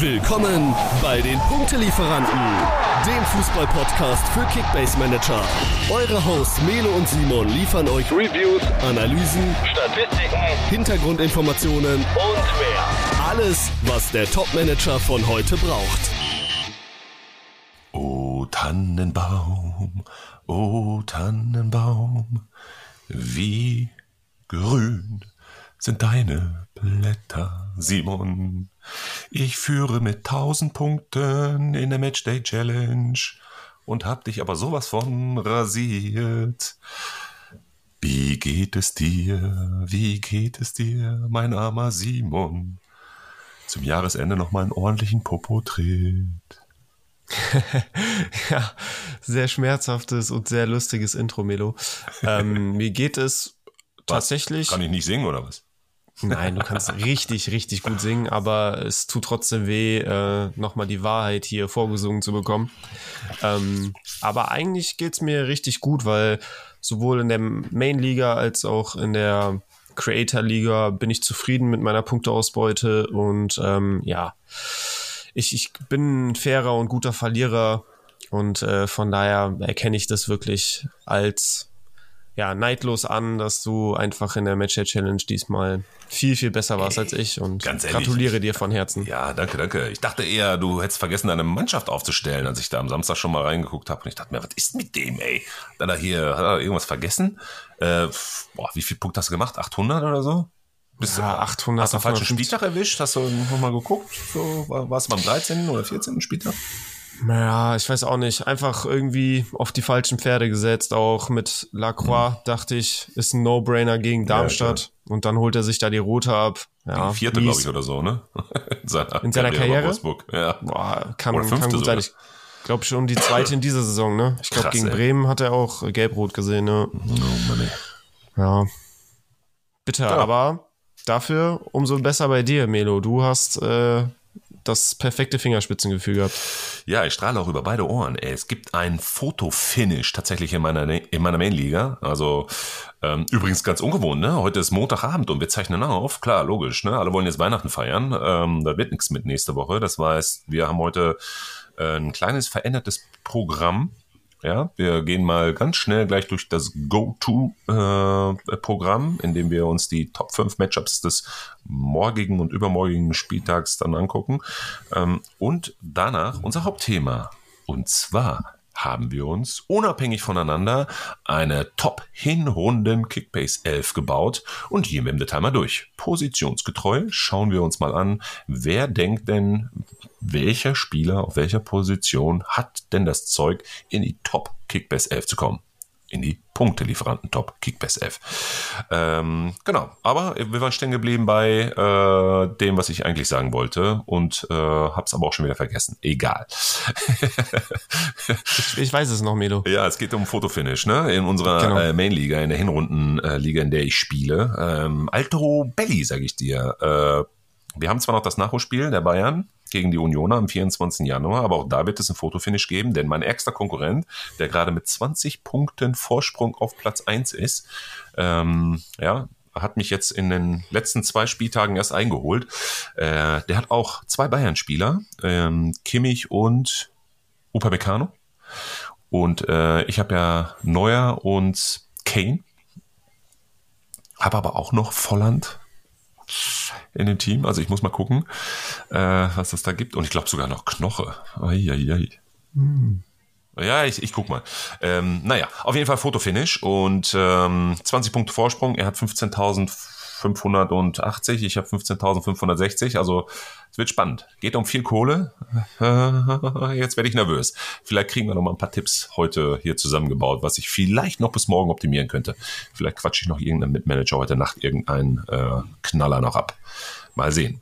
Willkommen bei den Punktelieferanten, dem Fußball-Podcast für Kickbase Manager. Eure Hosts Melo und Simon liefern euch Reviews, Analysen, Statistiken, Hintergrundinformationen und mehr. Alles, was der Top-Manager von heute braucht. O Tannenbaum, o Tannenbaum, wie grün sind deine Blätter, Simon. Ich führe mit tausend Punkten in der Matchday Challenge und hab dich aber sowas von rasiert. Wie geht es dir? Wie geht es dir, mein armer Simon? Zum Jahresende noch mal einen ordentlichen Popo-Tritt. ja, sehr schmerzhaftes und sehr lustiges Intro, Melo. Ähm, mir geht es tatsächlich. Kann ich nicht singen oder was? Nein, du kannst richtig, richtig gut singen, aber es tut trotzdem weh, äh, nochmal die Wahrheit hier vorgesungen zu bekommen. Ähm, aber eigentlich geht's mir richtig gut, weil sowohl in der Main-Liga als auch in der Creator-Liga bin ich zufrieden mit meiner Punkteausbeute und ähm, ja, ich, ich bin ein fairer und guter Verlierer und äh, von daher erkenne ich das wirklich als ja, neidlos an, dass du einfach in der Match Challenge diesmal viel, viel besser warst Ey, als ich und ganz ehrlich, gratuliere dir von Herzen. Ja, danke, danke. Ich dachte eher, du hättest vergessen, deine Mannschaft aufzustellen, als ich da am Samstag schon mal reingeguckt habe. Und ich dachte mir, was ist mit dem, ey? Dann er hier, hat er irgendwas vergessen? Äh, boah, wie viel Punkte hast du gemacht? 800 oder so? Bist ja, 800. Hast du falschen Spieltag erwischt? Hast du nochmal geguckt? So, warst du beim 13. oder 14. Spieltag? Ja, ich weiß auch nicht. Einfach irgendwie auf die falschen Pferde gesetzt. Auch mit Lacroix mhm. dachte ich, ist ein No-Brainer gegen Darmstadt. Ja, und dann holt er sich da die rote ab. Ja, die vierte, glaube ich, oder so, ne? In seiner, in seiner Karriere. Ja. Boah, kann, kann gut sein. Ich glaube schon die zweite in dieser Saison, ne? Ich glaube, gegen ey. Bremen hat er auch gelb-rot gesehen, ne? Oh, ja. Bitte, ja. aber dafür umso besser bei dir, Melo. Du hast äh, das perfekte Fingerspitzengefühl gehabt. Ja, ich strahle auch über beide Ohren. Es gibt ein Fotofinish tatsächlich in meiner, in meiner Main-Liga. Also ähm, übrigens ganz ungewohnt, ne? Heute ist Montagabend und wir zeichnen auf. Klar, logisch, ne? Alle wollen jetzt Weihnachten feiern. Ähm, da wird nichts mit nächste Woche. Das heißt, wir haben heute äh, ein kleines verändertes Programm ja, wir gehen mal ganz schnell gleich durch das Go-To-Programm, äh, in dem wir uns die Top 5 Matchups des morgigen und übermorgigen Spieltags dann angucken. Ähm, und danach unser Hauptthema. Und zwar haben wir uns unabhängig voneinander eine Top-Hinrunden Kickbase 11 gebaut und gehen wir im Detail mal durch. Positionsgetreu schauen wir uns mal an, wer denkt denn, welcher Spieler auf welcher Position hat denn das Zeug in die Top Kickbase 11 zu kommen in die Punktelieferanten Top Kickbass F. Ähm, genau, aber wir waren stehen geblieben bei äh, dem, was ich eigentlich sagen wollte und äh, hab's aber auch schon wieder vergessen. Egal. ich, ich, weiß es noch, Melo. Ja, es geht um Fotofinish, ne? In unserer genau. äh, Main-Liga, in der Hinrundenliga, in der ich spiele. Ähm, Alto Belli, sage ich dir. Äh, wir haben zwar noch das Nachholspiel der Bayern, gegen die Unioner am 24. Januar, aber auch da wird es ein Fotofinish geben, denn mein ärgster Konkurrent, der gerade mit 20 Punkten Vorsprung auf Platz 1 ist, ähm, ja, hat mich jetzt in den letzten zwei Spieltagen erst eingeholt. Äh, der hat auch zwei Bayern-Spieler, ähm, Kimmich und Upamecano. Und äh, ich habe ja Neuer und Kane. Habe aber auch noch Volland in dem Team. Also ich muss mal gucken, äh, was das da gibt. Und ich glaube sogar noch Knoche. Eieiei. Hm. Ja, ich, ich guck mal. Ähm, naja, auf jeden Fall Fotofinish und ähm, 20 Punkte Vorsprung. Er hat 15.580, ich habe 15.560. Also es wird spannend. Geht um viel Kohle. Jetzt werde ich nervös. Vielleicht kriegen wir noch mal ein paar Tipps heute hier zusammengebaut, was ich vielleicht noch bis morgen optimieren könnte. Vielleicht quatsche ich noch irgendeinen Mitmanager heute Nacht irgendeinen äh, Knaller noch ab. Mal sehen.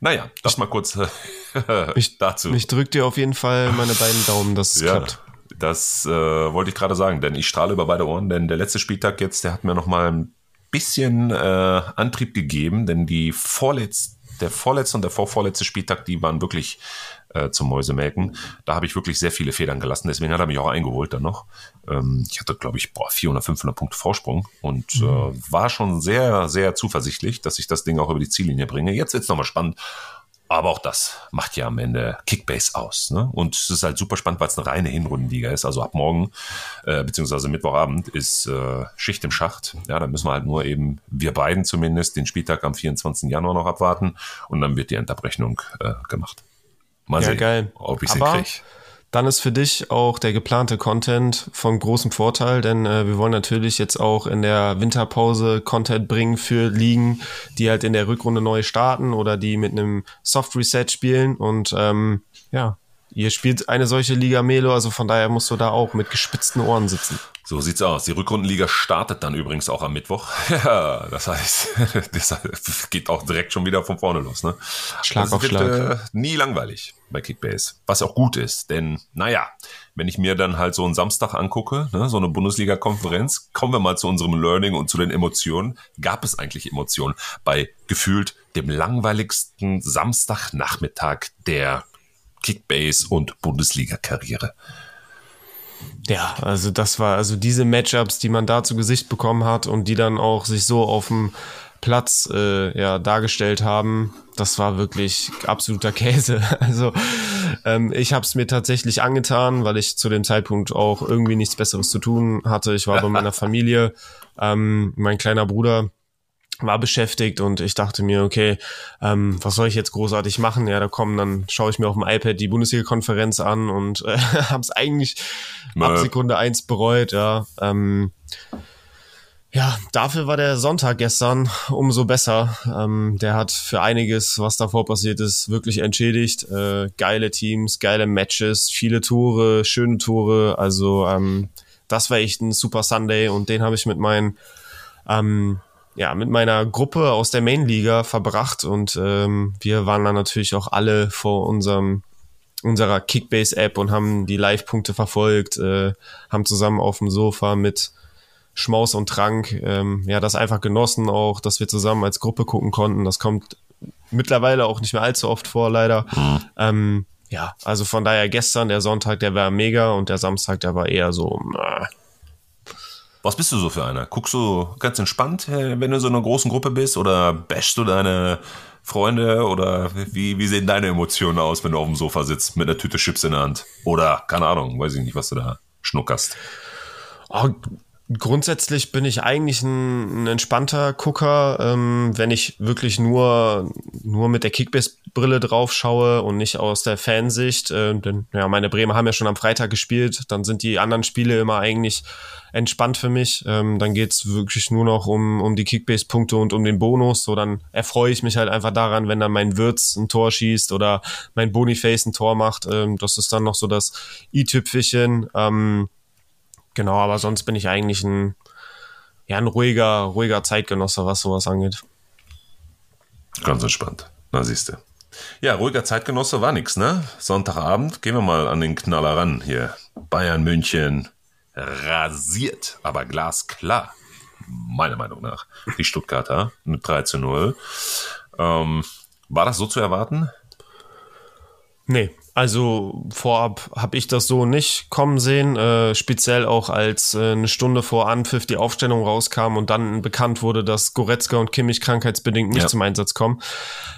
Naja, das mal kurz äh, ich, dazu. Ich drücke dir auf jeden Fall meine beiden Daumen, dass es ja, klappt. Das äh, wollte ich gerade sagen, denn ich strahle über beide Ohren, denn der letzte Spieltag jetzt, der hat mir noch mal ein bisschen äh, Antrieb gegeben, denn die vorletzte der vorletzte und der vorvorletzte Spieltag, die waren wirklich äh, zum Mäusemelken. Da habe ich wirklich sehr viele Federn gelassen. Deswegen hat er mich auch eingeholt dann noch. Ähm, ich hatte, glaube ich, boah, 400, 500 Punkte Vorsprung und mhm. äh, war schon sehr, sehr zuversichtlich, dass ich das Ding auch über die Ziellinie bringe. Jetzt wird es nochmal spannend. Aber auch das macht ja am Ende Kickbase aus. Ne? Und es ist halt super spannend, weil es eine reine Hinrundenliga ist. Also ab morgen, äh, beziehungsweise Mittwochabend, ist äh, Schicht im Schacht. Ja, da müssen wir halt nur eben, wir beiden zumindest, den Spieltag am 24. Januar noch abwarten. Und dann wird die Endabrechnung äh, gemacht. Mal ja, sehen, geil. ob ich sie kriege dann ist für dich auch der geplante Content von großem Vorteil, denn äh, wir wollen natürlich jetzt auch in der Winterpause Content bringen für Ligen, die halt in der Rückrunde neu starten oder die mit einem Soft Reset spielen und ähm, ja, ihr spielt eine solche Liga Melo, also von daher musst du da auch mit gespitzten Ohren sitzen. So sieht's aus. Die Rückrundenliga startet dann übrigens auch am Mittwoch. Ja, das heißt, das geht auch direkt schon wieder von vorne los. Ne? Schlag das auf wird, Schlag. Äh, nie langweilig bei Kickbase, was auch gut ist, denn naja, wenn ich mir dann halt so einen Samstag angucke, ne, so eine Bundesliga-Konferenz, kommen wir mal zu unserem Learning und zu den Emotionen. Gab es eigentlich Emotionen bei gefühlt dem langweiligsten Samstagnachmittag der Kickbase und Bundesliga-Karriere? Ja, also das war, also diese Matchups, die man da zu Gesicht bekommen hat und die dann auch sich so auf dem Platz äh, ja, dargestellt haben, das war wirklich absoluter Käse. Also ähm, ich habe es mir tatsächlich angetan, weil ich zu dem Zeitpunkt auch irgendwie nichts Besseres zu tun hatte. Ich war bei meiner Familie, ähm, mein kleiner Bruder war beschäftigt und ich dachte mir, okay, ähm, was soll ich jetzt großartig machen? Ja, da kommen, dann schaue ich mir auf dem iPad die Bundesliga-Konferenz an und äh, habe es eigentlich Nö. ab Sekunde eins bereut. Ja, ähm, ja, dafür war der Sonntag gestern umso besser. Ähm, der hat für einiges, was davor passiert ist, wirklich entschädigt. Äh, geile Teams, geile Matches, viele Tore, schöne Tore. Also ähm, das war echt ein super Sunday und den habe ich mit meinen ähm, ja, mit meiner Gruppe aus der Main-Liga verbracht und ähm, wir waren dann natürlich auch alle vor unserem unserer Kickbase-App und haben die Live-Punkte verfolgt, äh, haben zusammen auf dem Sofa mit Schmaus und Trank, ähm, ja, das einfach genossen auch, dass wir zusammen als Gruppe gucken konnten. Das kommt mittlerweile auch nicht mehr allzu oft vor, leider. Mhm. Ähm, ja, also von daher gestern, der Sonntag, der war mega und der Samstag, der war eher so, äh, was bist du so für einer? Guckst du ganz entspannt, äh, wenn du so in einer großen Gruppe bist oder bashst du deine Freunde oder wie, wie sehen deine Emotionen aus, wenn du auf dem Sofa sitzt mit einer Tüte Chips in der Hand? Oder, keine Ahnung, weiß ich nicht, was du da schnuckerst. Oh, grundsätzlich bin ich eigentlich ein, ein entspannter Gucker, ähm, wenn ich wirklich nur, nur mit der Kickbase-Brille drauf schaue und nicht aus der Fansicht. Äh, denn ja, meine Bremer haben ja schon am Freitag gespielt, dann sind die anderen Spiele immer eigentlich entspannt für mich. Ähm, dann geht's wirklich nur noch um, um die Kickbase-Punkte und um den Bonus. So, dann erfreue ich mich halt einfach daran, wenn dann mein Würz ein Tor schießt oder mein Boniface ein Tor macht. Ähm, das ist dann noch so das i-Tüpfelchen. Ähm, Genau, aber sonst bin ich eigentlich ein, ja, ein ruhiger, ruhiger Zeitgenosse, was sowas angeht. Ganz entspannt. Na, siehst du. Ja, ruhiger Zeitgenosse war nix, ne? Sonntagabend gehen wir mal an den Knaller ran hier. Bayern München rasiert, aber glasklar. Meiner Meinung nach. Die Stuttgarter mit 3 zu 0. Ähm, war das so zu erwarten? Nee, also vorab habe ich das so nicht kommen sehen, äh, speziell auch als äh, eine Stunde vor Anpfiff die Aufstellung rauskam und dann bekannt wurde, dass Goretzka und Kimmich krankheitsbedingt nicht ja. zum Einsatz kommen.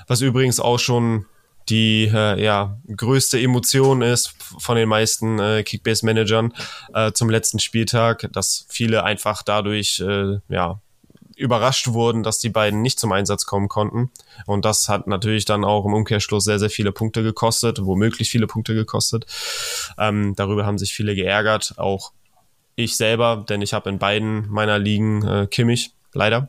Was übrigens auch schon die äh, ja, größte Emotion ist von den meisten äh, Kickbase-Managern äh, zum letzten Spieltag, dass viele einfach dadurch äh, ja, überrascht wurden, dass die beiden nicht zum Einsatz kommen konnten. Und das hat natürlich dann auch im Umkehrschluss sehr, sehr viele Punkte gekostet, womöglich viele Punkte gekostet. Ähm, darüber haben sich viele geärgert, auch ich selber, denn ich habe in beiden meiner Ligen äh, Kimmich, leider.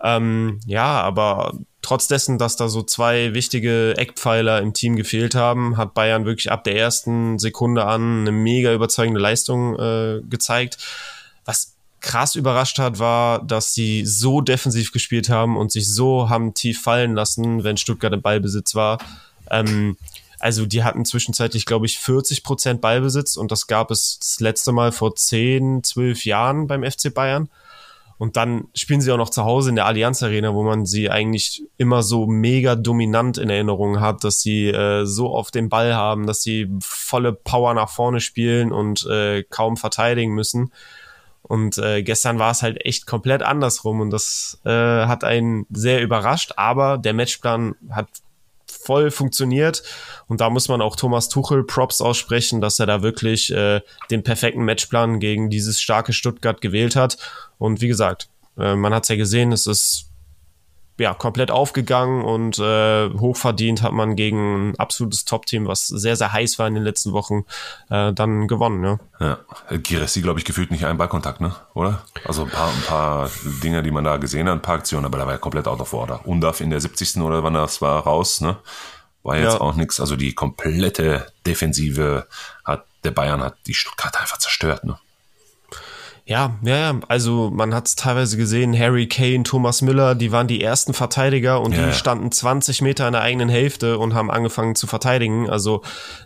Ähm, ja, aber trotz dessen, dass da so zwei wichtige Eckpfeiler im Team gefehlt haben, hat Bayern wirklich ab der ersten Sekunde an eine mega überzeugende Leistung äh, gezeigt. Was krass überrascht hat, war, dass sie so defensiv gespielt haben und sich so haben tief fallen lassen, wenn Stuttgart im Ballbesitz war. Ähm, also die hatten zwischenzeitlich, glaube ich, 40 Prozent Ballbesitz und das gab es das letzte Mal vor 10, 12 Jahren beim FC Bayern. Und dann spielen sie auch noch zu Hause in der Allianz Arena, wo man sie eigentlich immer so mega dominant in Erinnerung hat, dass sie äh, so auf den Ball haben, dass sie volle Power nach vorne spielen und äh, kaum verteidigen müssen. Und äh, gestern war es halt echt komplett andersrum und das äh, hat einen sehr überrascht, aber der Matchplan hat voll funktioniert. Und da muss man auch Thomas Tuchel Props aussprechen, dass er da wirklich äh, den perfekten Matchplan gegen dieses starke Stuttgart gewählt hat. Und wie gesagt, äh, man hat es ja gesehen, es ist ja, komplett aufgegangen und äh, hochverdient hat man gegen ein absolutes Top-Team, was sehr, sehr heiß war in den letzten Wochen, äh, dann gewonnen. Ja, ja. Girassi, glaube ich, gefühlt nicht einen Ballkontakt, ne? oder? Also ein paar, ein paar Dinge, die man da gesehen hat, ein paar Aktionen, aber da war er komplett out of order. Undaf in der 70. oder wann das war, raus, ne? War jetzt ja. auch nichts. Also die komplette Defensive hat, der Bayern hat die Stuttgart einfach zerstört, ne? Ja, ja, ja. Also man hat es teilweise gesehen, Harry Kane, Thomas Müller, die waren die ersten Verteidiger und ja, die standen 20 Meter in der eigenen Hälfte und haben angefangen zu verteidigen. Also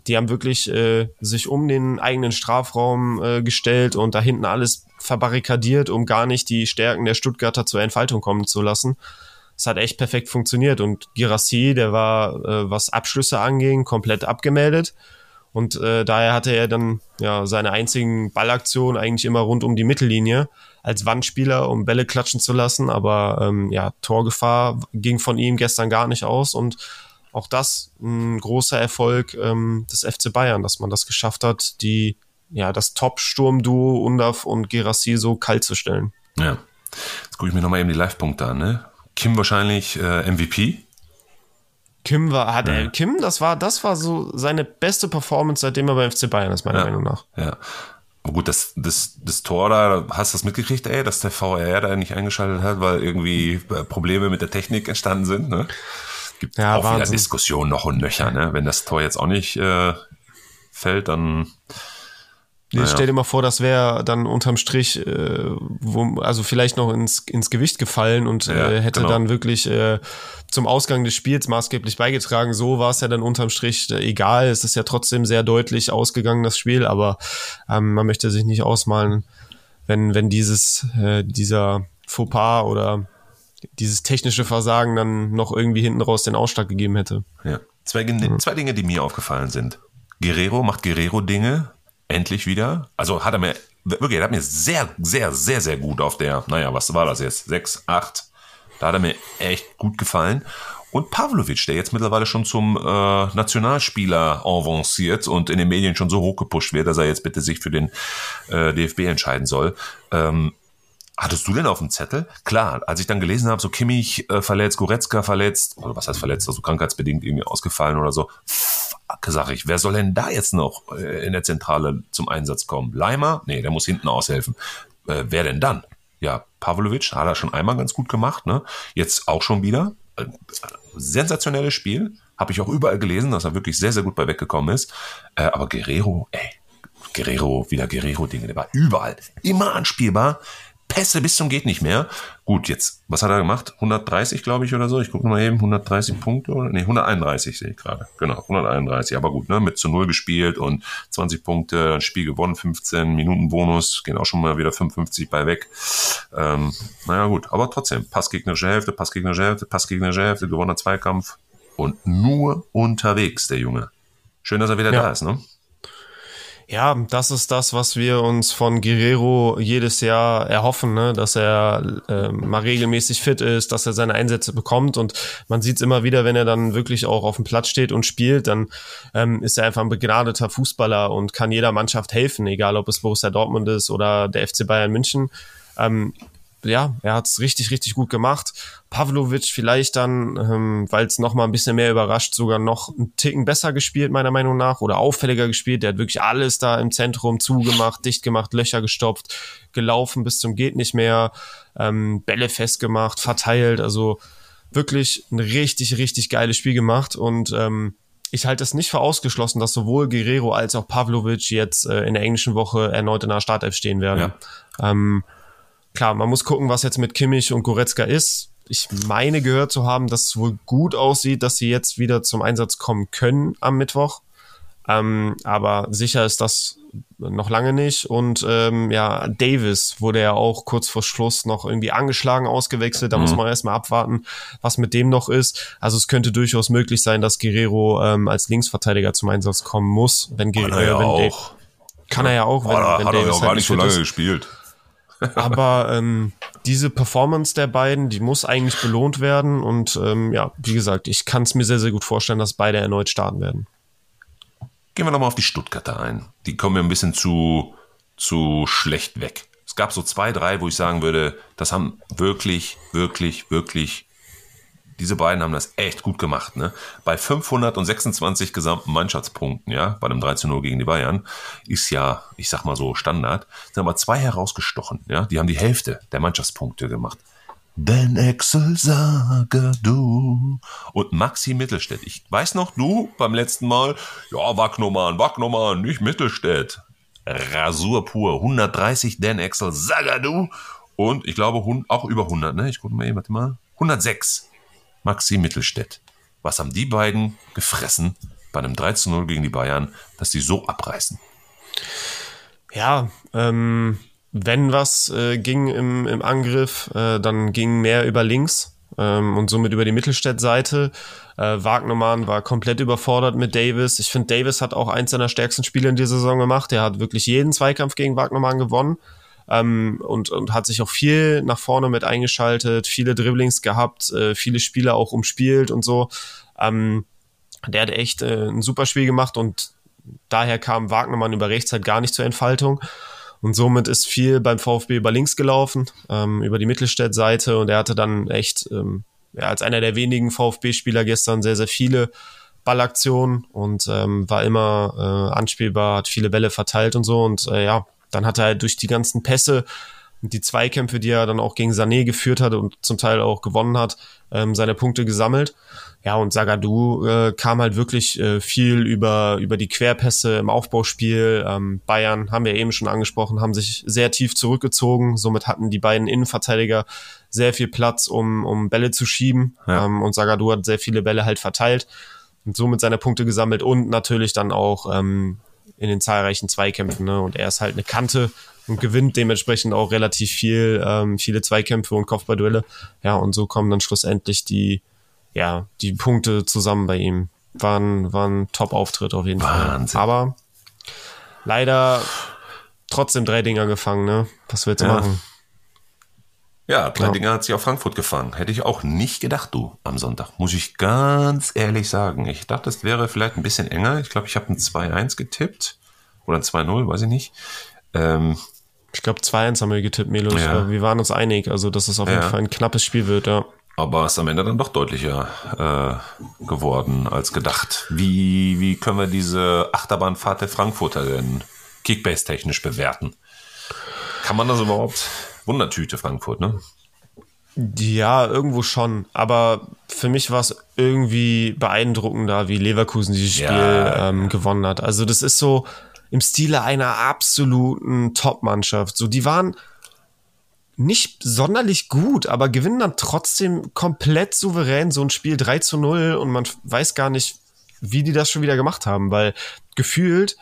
die haben wirklich äh, sich um den eigenen Strafraum äh, gestellt und da hinten alles verbarrikadiert, um gar nicht die Stärken der Stuttgarter zur Entfaltung kommen zu lassen. Es hat echt perfekt funktioniert und Girassi, der war, äh, was Abschlüsse anging, komplett abgemeldet. Und äh, daher hatte er dann ja seine einzigen Ballaktionen eigentlich immer rund um die Mittellinie als Wandspieler, um Bälle klatschen zu lassen. Aber ähm, ja, Torgefahr ging von ihm gestern gar nicht aus und auch das ein großer Erfolg ähm, des FC Bayern, dass man das geschafft hat, die ja das Top-Sturmduo Undaf und Gerassi so kalt zu stellen. Ja, jetzt gucke ich mir nochmal eben die Live-Punkte an. Ne? Kim wahrscheinlich äh, MVP Kim war, hat ja. Kim, das war, das war so seine beste Performance, seitdem er beim FC Bayern ist, meiner ja. Meinung nach. Ja. Gut, das, das, das Tor da, hast du das mitgekriegt, ey, dass der VR da nicht eingeschaltet hat, weil irgendwie äh, Probleme mit der Technik entstanden sind, ne? Gibt ja, auch Wahnsinn. wieder Diskussionen noch und nöcher, ne? Wenn das Tor jetzt auch nicht äh, fällt, dann naja. Stell dir mal vor, das wäre dann unterm Strich, äh, wo, also vielleicht noch ins, ins Gewicht gefallen und ja, äh, hätte genau. dann wirklich äh, zum Ausgang des Spiels maßgeblich beigetragen. So war es ja dann unterm Strich äh, egal. Es ist ja trotzdem sehr deutlich ausgegangen, das Spiel, aber ähm, man möchte sich nicht ausmalen, wenn, wenn dieses, äh, dieser Fauxpas oder dieses technische Versagen dann noch irgendwie hinten raus den Ausschlag gegeben hätte. Ja. Zwei, zwei Dinge, die mir aufgefallen sind. Guerrero macht Guerrero Dinge, endlich wieder. Also hat er mir, wirklich, er hat mir sehr, sehr, sehr, sehr gut auf der, naja, was war das jetzt? Sechs, acht. Da hat er mir echt gut gefallen. Und Pavlovic, der jetzt mittlerweile schon zum äh, Nationalspieler avanciert und in den Medien schon so hochgepusht wird, dass er jetzt bitte sich für den äh, DFB entscheiden soll. Ähm, Hattest du denn auf dem Zettel? Klar, als ich dann gelesen habe, so Kimmich äh, verletzt, Goretzka verletzt, oder was heißt verletzt, also krankheitsbedingt irgendwie ausgefallen oder so, sag ich, wer soll denn da jetzt noch äh, in der Zentrale zum Einsatz kommen? Leimer? Nee, der muss hinten aushelfen. Äh, wer denn dann? Ja, Pavlovic hat er schon einmal ganz gut gemacht, ne? Jetzt auch schon wieder. Äh, sensationelles Spiel. Habe ich auch überall gelesen, dass er wirklich sehr, sehr gut bei weggekommen ist. Äh, aber Guerrero, ey, Guerrero, wieder Guerrero-Dinge, der war überall, immer anspielbar. Pässe bis zum geht nicht mehr. Gut, jetzt, was hat er gemacht? 130, glaube ich, oder so. Ich gucke mal eben, 130 Punkte oder? Nee, 131 sehe ich gerade. Genau, 131. Aber gut, ne, mit zu Null gespielt und 20 Punkte, ein Spiel gewonnen, 15 Minuten Bonus, gehen auch schon mal wieder 55 bei weg. Ähm, naja, gut, aber trotzdem, Passgegnerische Hälfte, Passgegnerische Hälfte, Passgegnerische Hälfte, gewonnener Zweikampf und nur unterwegs, der Junge. Schön, dass er wieder ja. da ist, ne? Ja, das ist das, was wir uns von Guerrero jedes Jahr erhoffen, ne? dass er äh, mal regelmäßig fit ist, dass er seine Einsätze bekommt und man sieht es immer wieder, wenn er dann wirklich auch auf dem Platz steht und spielt, dann ähm, ist er einfach ein begnadeter Fußballer und kann jeder Mannschaft helfen, egal ob es Borussia Dortmund ist oder der FC Bayern München. Ähm, ja, er hat es richtig, richtig gut gemacht. Pavlovic vielleicht dann, ähm, weil es noch mal ein bisschen mehr überrascht, sogar noch einen Ticken besser gespielt, meiner Meinung nach, oder auffälliger gespielt. Der hat wirklich alles da im Zentrum zugemacht, dicht gemacht, Löcher gestopft, gelaufen bis zum geht nicht mehr, ähm, Bälle festgemacht, verteilt. Also wirklich ein richtig, richtig geiles Spiel gemacht und ähm, ich halte es nicht für ausgeschlossen, dass sowohl Guerrero als auch Pavlovic jetzt äh, in der englischen Woche erneut in der Startelf stehen werden. Ja. Ähm, klar, man muss gucken, was jetzt mit Kimmich und Goretzka ist. Ich meine gehört zu haben, dass es wohl gut aussieht, dass sie jetzt wieder zum Einsatz kommen können am Mittwoch. Ähm, aber sicher ist das noch lange nicht. Und ähm, ja, Davis wurde ja auch kurz vor Schluss noch irgendwie angeschlagen, ausgewechselt. Da mhm. muss man erstmal abwarten, was mit dem noch ist. Also es könnte durchaus möglich sein, dass Guerrero ähm, als Linksverteidiger zum Einsatz kommen muss. Wenn Guerrero, kann er ja auch. kann er ja auch, wenn, oh, wenn hat Davis er ja auch gar nicht so lange ist. gespielt. Aber ähm, diese Performance der beiden, die muss eigentlich belohnt werden. Und ähm, ja, wie gesagt, ich kann es mir sehr, sehr gut vorstellen, dass beide erneut starten werden. Gehen wir nochmal auf die Stuttgarter ein. Die kommen mir ein bisschen zu, zu schlecht weg. Es gab so zwei, drei, wo ich sagen würde, das haben wirklich, wirklich, wirklich diese beiden haben das echt gut gemacht. Ne? Bei 526 gesamten Mannschaftspunkten, ja, bei einem 13-0 gegen die Bayern, ist ja, ich sag mal so, Standard, sind aber zwei herausgestochen. Ja? Die haben die Hälfte der Mannschaftspunkte gemacht. Ben Excel, sage du. Und Maxi Mittelstädt. Ich weiß noch, du beim letzten Mal, ja, Wagnoman, Wagnoman, nicht Mittelstädt. Rasur pur. 130 Dan Excel, du. Und ich glaube auch über 100, ne? Ich gucke mal eben, warte mal. 106 Maxi Mittelstädt. Was haben die beiden gefressen bei einem 3 zu 0 gegen die Bayern, dass die so abreißen? Ja, ähm, wenn was äh, ging im, im Angriff, äh, dann ging mehr über links ähm, und somit über die Mittelstädt-Seite. Äh, Wagnermann war komplett überfordert mit Davis. Ich finde, Davis hat auch eins seiner stärksten Spiele in dieser Saison gemacht. Er hat wirklich jeden Zweikampf gegen Wagnermann gewonnen ähm, und, und hat sich auch viel nach vorne mit eingeschaltet, viele Dribblings gehabt, äh, viele Spieler auch umspielt und so. Ähm, der hat echt äh, ein super Spiel gemacht und daher kam Wagnermann über rechts halt gar nicht zur Entfaltung. Und somit ist viel beim VfB über links gelaufen, ähm, über die Mittelstädt-Seite und er hatte dann echt, ähm, ja, als einer der wenigen VfB-Spieler gestern sehr, sehr viele Ballaktionen und ähm, war immer äh, anspielbar, hat viele Bälle verteilt und so und äh, ja, dann hat er halt durch die ganzen Pässe und die Zweikämpfe, die er dann auch gegen Sané geführt hat und zum Teil auch gewonnen hat, ähm, seine Punkte gesammelt. Ja, und Sagadu äh, kam halt wirklich äh, viel über, über die Querpässe im Aufbauspiel. Ähm, Bayern, haben wir eben schon angesprochen, haben sich sehr tief zurückgezogen. Somit hatten die beiden Innenverteidiger sehr viel Platz, um, um Bälle zu schieben. Ja. Ähm, und Sagadu hat sehr viele Bälle halt verteilt und somit seine Punkte gesammelt und natürlich dann auch ähm, in den zahlreichen Zweikämpfen. Ne? Und er ist halt eine Kante und gewinnt dementsprechend auch relativ viel, ähm, viele Zweikämpfe und Kopfballduelle. Ja, und so kommen dann schlussendlich die, ja, die Punkte zusammen bei ihm. War ein, war ein Top-Auftritt auf jeden Wahnsinn. Fall. Aber leider trotzdem drei Dinger gefangen, ne? Was willst du ja. machen? Ja, drei ja. Dinger hat sich auf Frankfurt gefangen. Hätte ich auch nicht gedacht, du, am Sonntag. Muss ich ganz ehrlich sagen. Ich dachte, es wäre vielleicht ein bisschen enger. Ich glaube, ich habe ein 2-1 getippt. Oder ein 2-0, weiß ich nicht. Ähm, ich glaube, 2-1 haben wir getippt, Melo. Ja. Wir waren uns einig, also dass es auf jeden Fall ein knappes Spiel wird, ja. Aber es ist am Ende dann doch deutlicher äh, geworden als gedacht. Wie, wie können wir diese Achterbahnfahrt der Frankfurter denn Kickbase-technisch bewerten? Kann man das überhaupt? Wundertüte Frankfurt, ne? Ja, irgendwo schon. Aber für mich war es irgendwie beeindruckender, wie Leverkusen dieses Spiel ja. ähm, gewonnen hat. Also das ist so im Stile einer absoluten Top-Mannschaft. So, die waren nicht sonderlich gut, aber gewinnen dann trotzdem komplett souverän so ein Spiel 3 zu 0 und man weiß gar nicht, wie die das schon wieder gemacht haben, weil gefühlt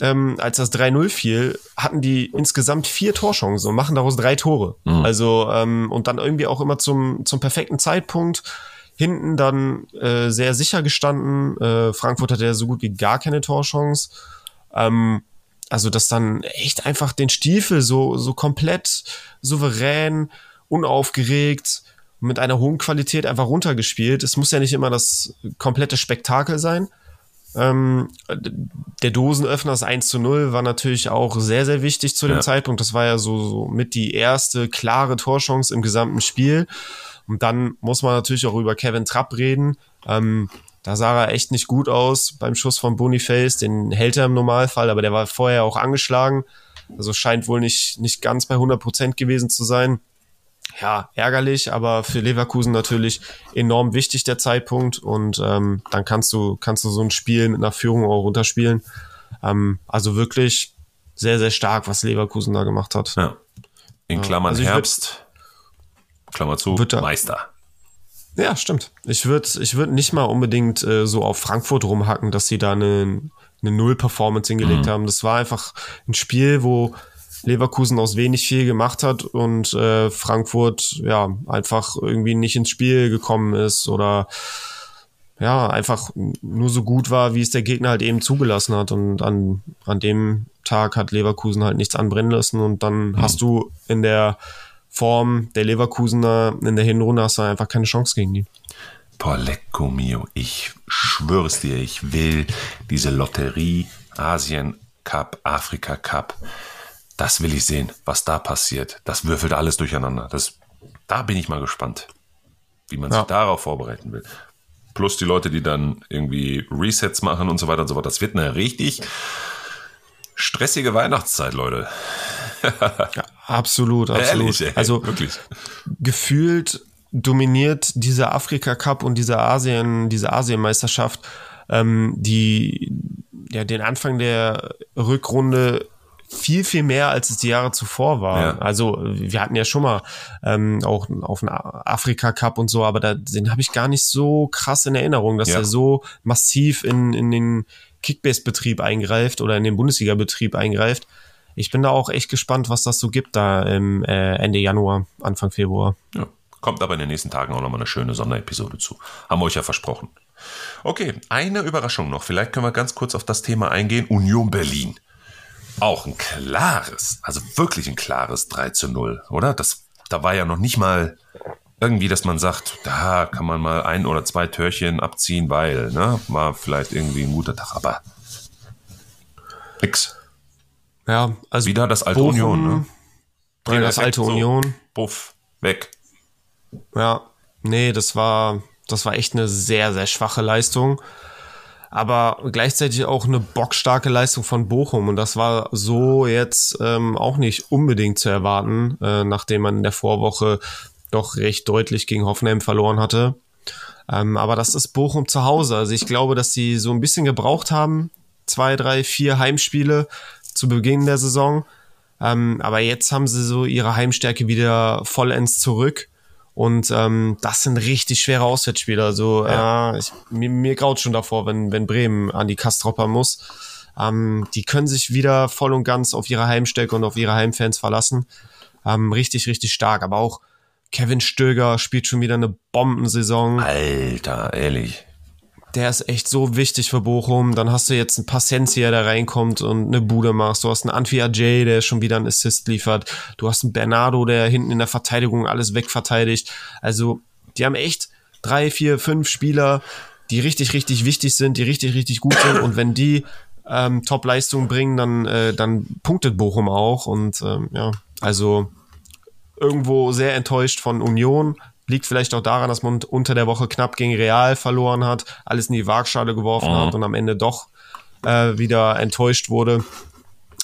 ähm, als das 3-0 fiel, hatten die insgesamt vier Torchancen und machen daraus drei Tore. Mhm. Also, ähm, und dann irgendwie auch immer zum, zum perfekten Zeitpunkt. Hinten dann äh, sehr sicher gestanden. Äh, Frankfurt hatte ja so gut wie gar keine Torchance. Ähm, also, dass dann echt einfach den Stiefel so, so komplett souverän, unaufgeregt, mit einer hohen Qualität einfach runtergespielt. Es muss ja nicht immer das komplette Spektakel sein. Ähm, der Dosenöffner, das 1 zu 0, war natürlich auch sehr, sehr wichtig zu dem ja. Zeitpunkt. Das war ja so, so mit die erste klare Torchance im gesamten Spiel. Und dann muss man natürlich auch über Kevin Trapp reden. Ähm, da sah er echt nicht gut aus beim Schuss von Boniface. Den hält er im Normalfall, aber der war vorher auch angeschlagen. Also scheint wohl nicht, nicht ganz bei 100 Prozent gewesen zu sein ja, ärgerlich, aber für Leverkusen natürlich enorm wichtig der Zeitpunkt und ähm, dann kannst du, kannst du so ein Spiel mit einer Führung auch runterspielen. Ähm, also wirklich sehr, sehr stark, was Leverkusen da gemacht hat. Ja. In Klammern also Herbst, würd, Klammer zu, Meister. Ja, stimmt. Ich würde ich würd nicht mal unbedingt äh, so auf Frankfurt rumhacken, dass sie da eine, eine Null-Performance hingelegt mhm. haben. Das war einfach ein Spiel, wo Leverkusen aus wenig viel gemacht hat und äh, Frankfurt ja einfach irgendwie nicht ins Spiel gekommen ist oder ja, einfach nur so gut war, wie es der Gegner halt eben zugelassen hat. Und an, an dem Tag hat Leverkusen halt nichts anbrennen lassen und dann mhm. hast du in der Form der Leverkusener in der Hinrunde hast du einfach keine Chance gegen die. Boah, lecco mio, ich schwöre es dir, ich will diese Lotterie Asien Cup, Afrika Cup, das will ich sehen, was da passiert. Das würfelt alles durcheinander. Das, da bin ich mal gespannt, wie man ja. sich darauf vorbereiten will. Plus die Leute, die dann irgendwie Resets machen und so weiter und so fort. Das wird eine richtig stressige Weihnachtszeit, Leute. ja, absolut, absolut. Ehrlich, also wirklich. gefühlt dominiert dieser Afrika Cup und diese Asien, diese Asienmeisterschaft ähm, die ja den Anfang der Rückrunde viel, viel mehr, als es die Jahre zuvor war. Ja. Also wir hatten ja schon mal ähm, auch auf den Afrika Cup und so, aber da, den habe ich gar nicht so krass in Erinnerung, dass ja. er so massiv in, in den Kickbase-Betrieb eingreift oder in den Bundesliga-Betrieb eingreift. Ich bin da auch echt gespannt, was das so gibt da im äh, Ende Januar, Anfang Februar. Ja. Kommt aber in den nächsten Tagen auch nochmal eine schöne Sonderepisode zu. Haben wir euch ja versprochen. Okay, eine Überraschung noch. Vielleicht können wir ganz kurz auf das Thema eingehen. Union Berlin. Auch ein klares, also wirklich ein klares 3 zu 0, oder? Das, da war ja noch nicht mal irgendwie, dass man sagt, da kann man mal ein oder zwei Törchen abziehen, weil, ne, war vielleicht irgendwie ein guter Tag, aber nix. Ja, also wieder das alte Bochum, Union, ne? Ja, das alte so, Union. Buff, weg. Ja, nee, das war, das war echt eine sehr, sehr schwache Leistung aber gleichzeitig auch eine bockstarke Leistung von Bochum. Und das war so jetzt ähm, auch nicht unbedingt zu erwarten, äh, nachdem man in der Vorwoche doch recht deutlich gegen Hoffenheim verloren hatte. Ähm, aber das ist Bochum zu Hause. Also ich glaube, dass sie so ein bisschen gebraucht haben. Zwei, drei, vier Heimspiele zu Beginn der Saison. Ähm, aber jetzt haben sie so ihre Heimstärke wieder vollends zurück. Und ähm, das sind richtig schwere Auswärtsspiele. Also ja. äh, ich, mir, mir graut schon davor, wenn, wenn Bremen an die Kastropper muss. Ähm, die können sich wieder voll und ganz auf ihre Heimstärke und auf ihre Heimfans verlassen. Ähm, richtig, richtig stark. Aber auch Kevin Stöger spielt schon wieder eine Bombensaison. Alter, ehrlich der ist echt so wichtig für Bochum. Dann hast du jetzt einen Pacencia, der reinkommt und eine Bude macht. Du hast einen Anfi Ajay, der schon wieder einen Assist liefert. Du hast einen Bernardo, der hinten in der Verteidigung alles wegverteidigt. Also, die haben echt drei, vier, fünf Spieler, die richtig, richtig wichtig sind, die richtig, richtig gut sind. Und wenn die ähm, Top-Leistungen bringen, dann, äh, dann punktet Bochum auch. Und ähm, ja, also irgendwo sehr enttäuscht von Union, Liegt vielleicht auch daran, dass man unter der Woche knapp gegen Real verloren hat, alles in die Waagschale geworfen mhm. hat und am Ende doch äh, wieder enttäuscht wurde,